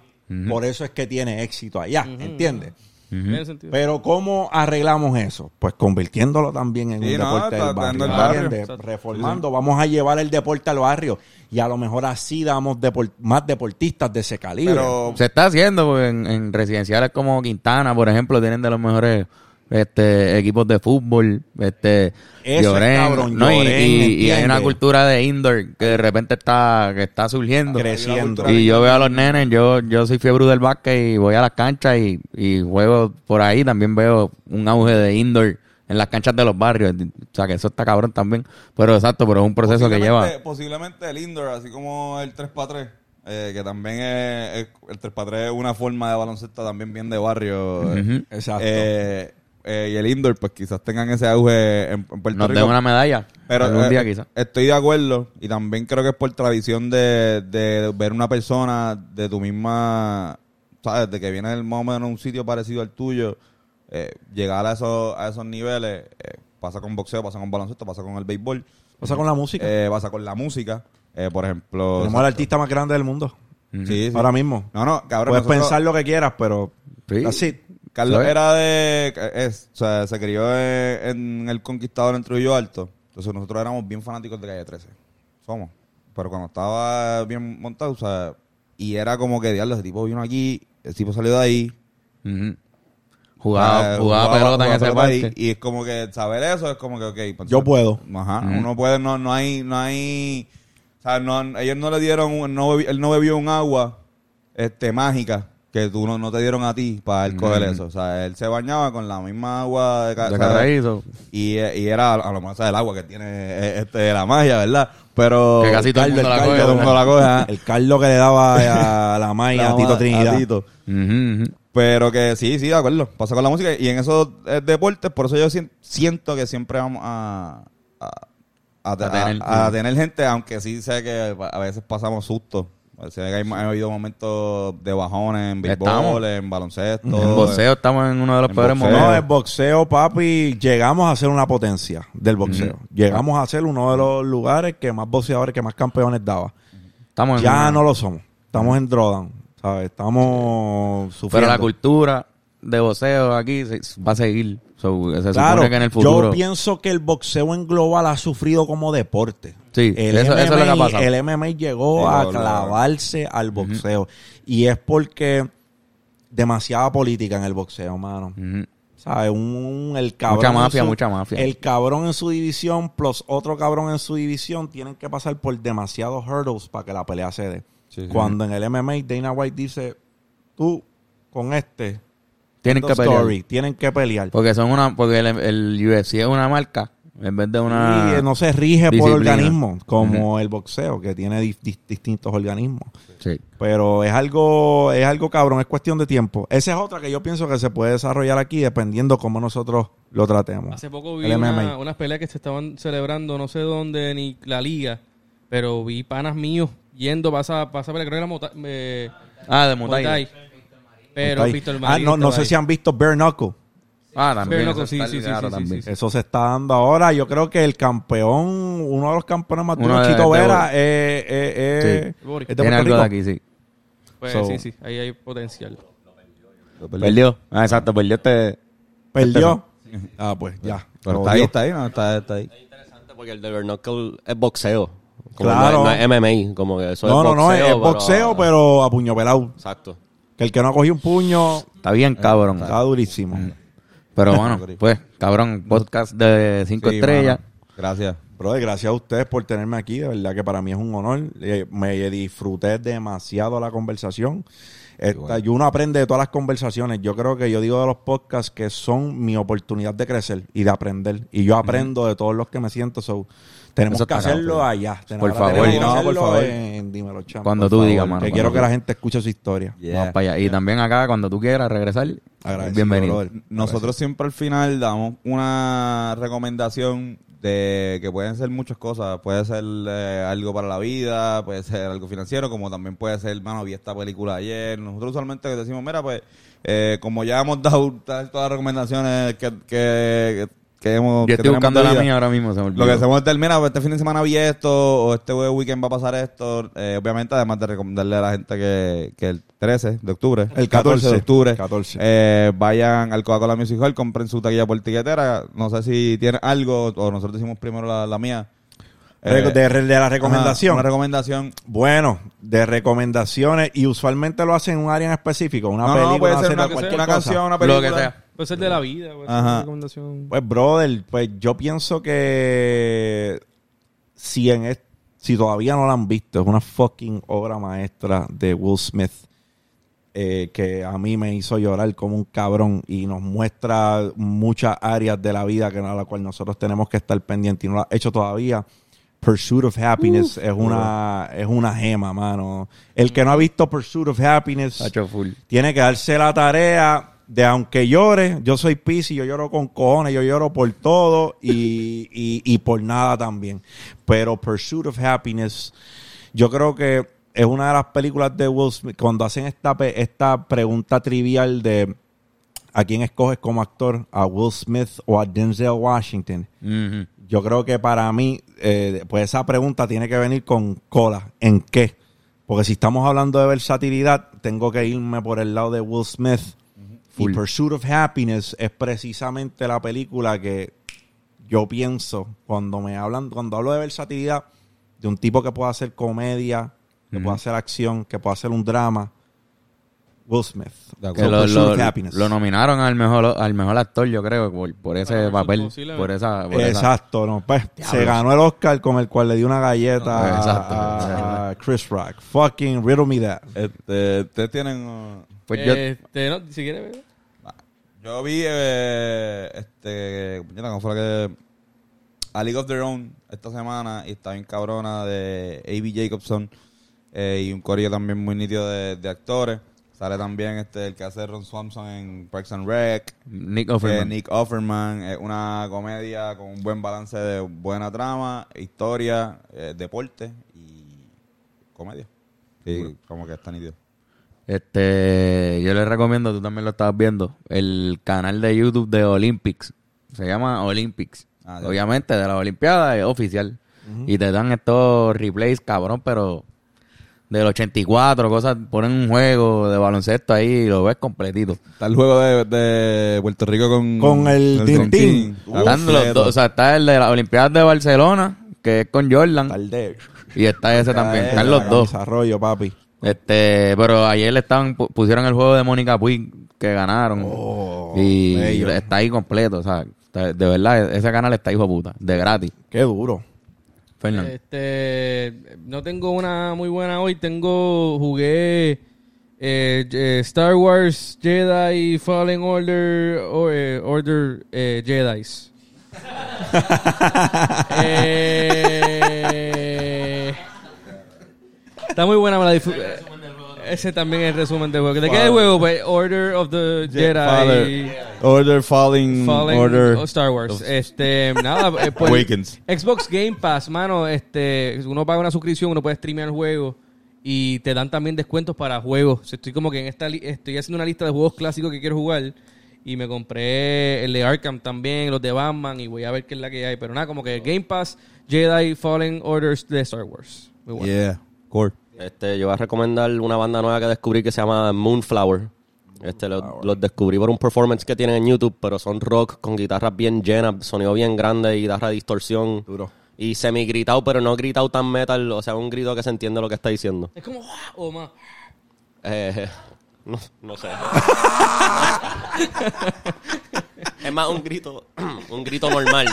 por eso es que tiene éxito allá, ¿entiendes? Tiene sentido. Pero ¿cómo arreglamos eso? Pues convirtiéndolo también en Sí, un no, deporte del barrio. está en el ¿me barrio. entiendes? Reformando, vamos a llevar el deporte al barrio y a lo mejor así damos más deportistas de ese calibre. Pero Se está haciendo porque en, en residenciales como Quintana, por ejemplo, tienen de los mejores este, equipos de fútbol. Este, Eso es Llorén, cabrón, ¿no? Y- Llorén, y, y hay una cultura de indoor que de repente está, que está surgiendo. creciendo. Y yo veo a los nenes, yo, yo soy fiebre del básquet y voy a las canchas y, y juego por ahí. También veo un auge de indoor en las canchas de los barrios. O sea, que eso está cabrón también. Pero exacto, pero es un proceso que lleva. posiblemente- el indoor, así como el 3x3, eh, que también es, es- el 3x3 es una forma de baloncesto también bien de barrio. eh, Exacto. eh, eh, y el indoor, pues quizás tengan ese auge en, en Puerto Nos Rico. den una medalla. Pero algún eh, día quizás. estoy de acuerdo y también creo que es por tradición de, de ver una persona de tu misma, ¿sabes? De que viene del más o menos un sitio parecido al tuyo, eh, llegar a esos, a esos niveles, eh, pasa con boxeo, pasa con baloncesto, pasa con el béisbol, Pasa con la música. eh, pasa con la música, eh, por ejemplo. Tenemos al artista más grande del mundo. Sí, sí. Ahora mismo. No, no, cabrón. Puedes nosotros- pensar lo que quieras, pero Sí. así. Carlos ¿Sabes? era de. Es, o sea, se crió en, en El Conquistador en Trujillo Alto. Entonces nosotros éramos bien fanáticos de Calle 13. Somos. Pero cuando estaba bien montado, o sea. Y era como que, diablo, ese tipo vino aquí, ese tipo salió de ahí. Ujú. Jugaba, eh, jugaba pelota en jugaba ese pelota ahí, parque. Y es como que saber eso es como que, ok. pues, Yo puedo. Ajá. Ujú. Uno puede, no, no hay. No hay o sea, no, ellos no le dieron. un- No, él no bebió un agua este mágica que tú no, no te dieron a ti para él coger Ujú. eso. O sea, él se bañaba con la misma agua de, ca- De o y, y era a lo mejor ¿sabes? el agua que tiene eh, este, la magia, ¿verdad? Pero. Que casi todo el mundo la Caldo, coge. mundo la coge, ajá. El Carlos que le daba a la Maya, a Tito A Trinidad. Ujú. Pero que sí, sí, de acuerdo. Pasa con la música. Y en esos eh, deportes, por eso yo sien- siento que siempre vamos a, a, a, A tener- a- a tener gente, aunque sí sé que a veces pasamos sustos. O sea, que hay, ha habido momentos de bajones en béisbol, en baloncesto. En boxeo estamos en uno de los En peores boxeo. momentos. No, el boxeo, papi, llegamos a ser una potencia del boxeo. Llegamos a ser uno de los lugares que más boxeadores, que más campeones daba. Estamos Ya no lo somos. Estamos en drawdown, ¿sabes? Estamos Pero sufriendo. la cultura de boxeo aquí se- va a seguir. So, se Claro, supone que en el futuro... yo pienso que el boxeo en global ha sufrido como deporte. Sí, el eso- eso es lo que MMA pasado. El MMA llegó Sí, a lo- lo- clavarse al boxeo. Y es porque demasiada política en el boxeo, mano. ¿Sabes? Un, el cabrón Mucha mafia, su- mucha mafia. El cabrón en su división plus otro cabrón en su división tienen que pasar por demasiados hurdles para que la pelea se dé. Sí. Cuando en el MMA Dana White dice, tú con este Tienen que of pelear. story, tienen que pelear. Porque son una... Porque el, el UFC es una marca en vez de una... y eh, no se rige por organismos como el boxeo que tiene di- di- distintos organismos. Sí. Pero es algo, es algo cabrón, es cuestión de tiempo. Esa es otra que yo pienso que se puede desarrollar aquí dependiendo cómo nosotros lo tratemos. Hace poco vi una- unas peleas que se estaban celebrando, no sé dónde, ni la liga, pero vi panas míos yendo esa pelea, creo que era Mota- eh, Ah, de Muay. Pero. Víctor ah, no, no sé ahí. si han visto Bare Knuckle. Ah, también. Pero eso sí, está sí, sí, sí, sí, también. sí. Eso se está dando ahora. Yo creo que el campeón, uno de los campeones más duros, de- Chito de- Vera, es, es- es- Sí. es de Puerto Rico. de aquí, sí. Pues So- sí, sí, ahí hay potencial. Perdió. Ah, exacto, perdió este... Perdió. Ah, pues ya. Pero Lo está ahí, está ahí, no, está, está ahí. interesante porque el de knuckle es boxeo. Como Claro. No es, no es MMA, como que eso No, es no, boxeo. no, es boxeo, pero a puño pelado. Exacto. Que el que no ha cogido un puño Está bien, cabrón. está durísimo. Pero bueno, pues, cabrón, podcast de cinco Sí, estrellas. mano. Gracias. Brother, gracias a ustedes por tenerme aquí. De verdad que para mí es un honor. Eh, me disfruté demasiado la conversación. Esta, y uno aprende de todas las conversaciones. Yo creo que yo digo de los podcasts que son mi oportunidad de crecer y de aprender. Y yo aprendo de todos los que me siento. So, tenemos Eso que está hacerlo cabrón. allá. Por Tenemos- favor. tenemos que No, por hacerlo favor. en Dímelo, Chamo, Cuando por tú favor, digas, mano, Que cuando quiero tú que la gente escuche su historia. Yeah. Vamos para allá. Y también acá, cuando tú quieras regresar, Agradecido, bienvenido. brother. Nosotros siempre al final damos una recomendación de que pueden ser muchas cosas. Puede ser eh, algo para la vida, puede ser algo financiero, como también puede ser, hermano, vi esta película ayer. Nosotros usualmente decimos, mira, pues, eh, como ya hemos dado todas las recomendaciones que, que, que hemos... Yo que estoy tenemos buscando la vida, mía ahora mismo, se me Lo que hacemos es terminar, pues, este fin de semana vi esto, o este weekend va a pasar esto. Eh, obviamente, además de recomendarle a la gente que, que el- 13 de octubre. El 14 de octubre. 14. Eh, vayan al Coca-Cola Music Hall, compren su taquilla por tiquetera. No sé si tiene algo, o nosotros decimos primero la, la mía. Eh, de, de la ajá, recomendación. una recomendación. Bueno, de recomendaciones y usualmente lo hacen en un área en específico, una No, no, película, puede una ser serie, una, cualquier una cosa. canción, una Lo película. que sea. Puede ser de la vida, puede ser una recomendación. Pues, brother, pues yo pienso que si en es- si todavía no la han visto, es una fucking obra maestra de Will Smith eh, que a mí me hizo llorar como un cabrón y nos muestra muchas áreas de la vida que a la cual nosotros tenemos que estar pendientes y no lo ha hecho todavía. Pursuit of Happiness es una es una gema, mano. El que no ha visto Pursuit of Happiness tiene que darse la tarea de aunque llore, yo soy Piscis, yo lloro con cojones, yo lloro por todo y, y, y por nada también. Pero Pursuit of Happiness, yo creo que es una de las películas de Will Smith, cuando hacen esta, esta pregunta trivial de a quién escoges como actor, a Will Smith o a Denzel Washington. Yo creo que para mí, eh, pues esa pregunta tiene que venir con cola. ¿En qué? Porque si estamos hablando de versatilidad, tengo que irme por el lado de Will Smith. Y Full. Pursuit of Happiness es precisamente la película que yo pienso cuando me hablan, cuando hablo de versatilidad, de un tipo que pueda hacer comedia, que pueda hacer acción, que pueda hacer un drama. Will Smith. So, lo, lo- nominaron al mejor al mejor actor, yo creo, por, por ese papel, por esa, por esa- Exacto, no, pues se ganó el Oscar con el cual le dio una galleta Exacto. a, a Chris Rock. Fucking riddle me that. Este, ustedes tienen... uh, Pues yo, Este, no, si quieres ver. Yo vi, eh, este, ¿cómo fue la que? A League of Their Own esta semana y está bien cabrona de A.B. Jacobson eh, y un corillo también muy nítido de, de actores. Sale también este el que hace Ron Swanson en Parks and Rec. Nick eh, Offerman. Nick Offerman, es una comedia con un buen balance de buena trama, historia, eh, deporte y comedia. Y como que está nítido. Este, yo les recomiendo, tú también lo estabas viendo, el canal de YouTube de Olympics. Se llama Olympics. Ah. Obviamente, de la Olimpiada es oficial. Y te dan estos replays, cabrón, pero del 84, cosas, ponen un juego de baloncesto ahí y lo ves completito. Está el juego de, de Puerto Rico con, Con el Dream Tintín. Team. Están los Completo. dos, o sea, está el de las Olimpiadas de Barcelona, que es con Jordan, de y está ese también. Están los dos. Desarrollo, papi. Este, pero ayer le estaban pu- pusieron el juego de Mónica Puig que ganaron Oh, y bello. está ahí completo, o sea, de verdad ese canal está hijo de puta, de gratis. Qué duro. Fernando. Este, no tengo una muy buena hoy. Tengo, jugué eh, eh, Star Wars Jedi Fallen Order o, eh, Order eh, Jedi's. Eh, está muy buena, me la disfruté. Ese también es el resumen del juego. ¿De qué es el juego? Pues Order of the Jedi. Father- Order Falling, Order Star Wars. Este, nada, eh, pues, Awakens. Xbox Game Pass, mano, este, uno paga una suscripción, uno puede streamear juegos y te dan también descuentos para juegos. Estoy como que en esta estoy haciendo una lista de juegos clásicos que quiero jugar y me compré el de Arkham también, los de Batman y voy a ver qué es la que hay, pero nada, como que Game Pass, Jedi Fallen Orders de Star Wars. Muy bueno. Yeah, core. Este, yo voy a recomendar una banda nueva que descubrí que se llama Moonflower. Este, los, los descubrí por un performance que tienen en YouTube, pero son rock con guitarras bien llenas, sonido bien grande, guitarra de distorsión. Duro. Y semi gritado, pero no gritado tan metal, o sea, un grito que se entiende lo que está diciendo. Es como ¡ah! o más. Eh, no, no sé. es más un grito, un grito normal.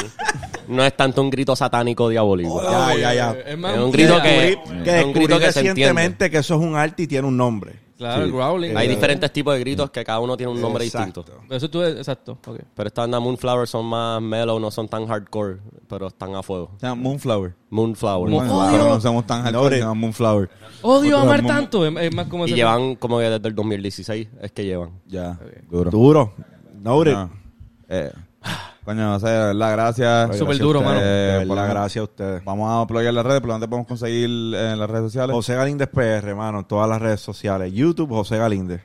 No es tanto un grito satánico diabólico. Ya, ya, ya. Es más Es un grito que- que es un grito que se recientemente que eso es un arte y tiene un nombre. Claro, el growling. Hay Eh, diferentes tipos de gritos que cada uno tiene un nombre Exacto. distinto. Eso tú, exacto. ok. Pero esta banda Moonflower son más mellow, no son tan hardcore, pero están a fuego. Se llama Moonflower. Moonflower. Pero no somos tan hardcore, se llama Moonflower. Odio amar Moon- tanto. Es, es más como Y llevan como que desde el 2016 es que llevan. Ya, duro. Duro. Noted. No. Eh, coño, o sea, de verdad, gracias. Súper duro, mano. De por- verdad, gracias a ustedes. Vamos a apoyar las redes, por donde podemos conseguir en las redes sociales. José Galíndez PR, hermano, en todas las redes sociales. YouTube, José Galíndez.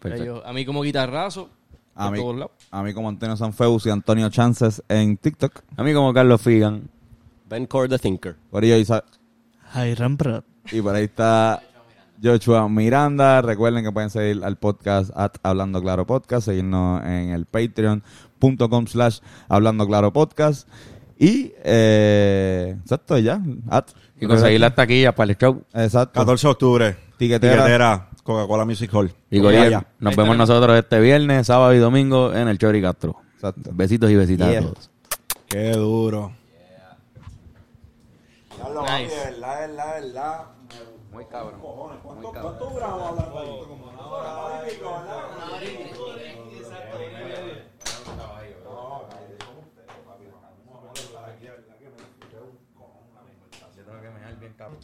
Perfecto. A mí como guitarrazo. A mí, todos lados. a mí como Antonio Sanfeus y Antonio Chances en TikTok. A mí como Carlos Figan. Ben Core the Thinker. Por ello, y, sa- Hiram Pratt. y por ahí está Joshua Miranda. Recuerden que pueden seguir al podcast at Hablando Claro Podcast, seguirnos en el patreon.com slash Hablando Claro Podcast. Y, eh, exacto, ya. At, Y conseguir las taquillas para el show. Exacto. 14 de octubre. Tiquetera. Tiquetera. Coca-Cola Music Hall. Y. Goriel, nos vemos nosotros este viernes, sábado y domingo en el Chori Castro. Exacto. Besitos y besitas Yeah. a todos. Qué duro. Ya lo nice. verdad, verdad, verdad. Muy cabrón. ¿Cuánto, ¿Cuánto duramos hablando ahí? Como una hora, una hora y pico, ¿verdad?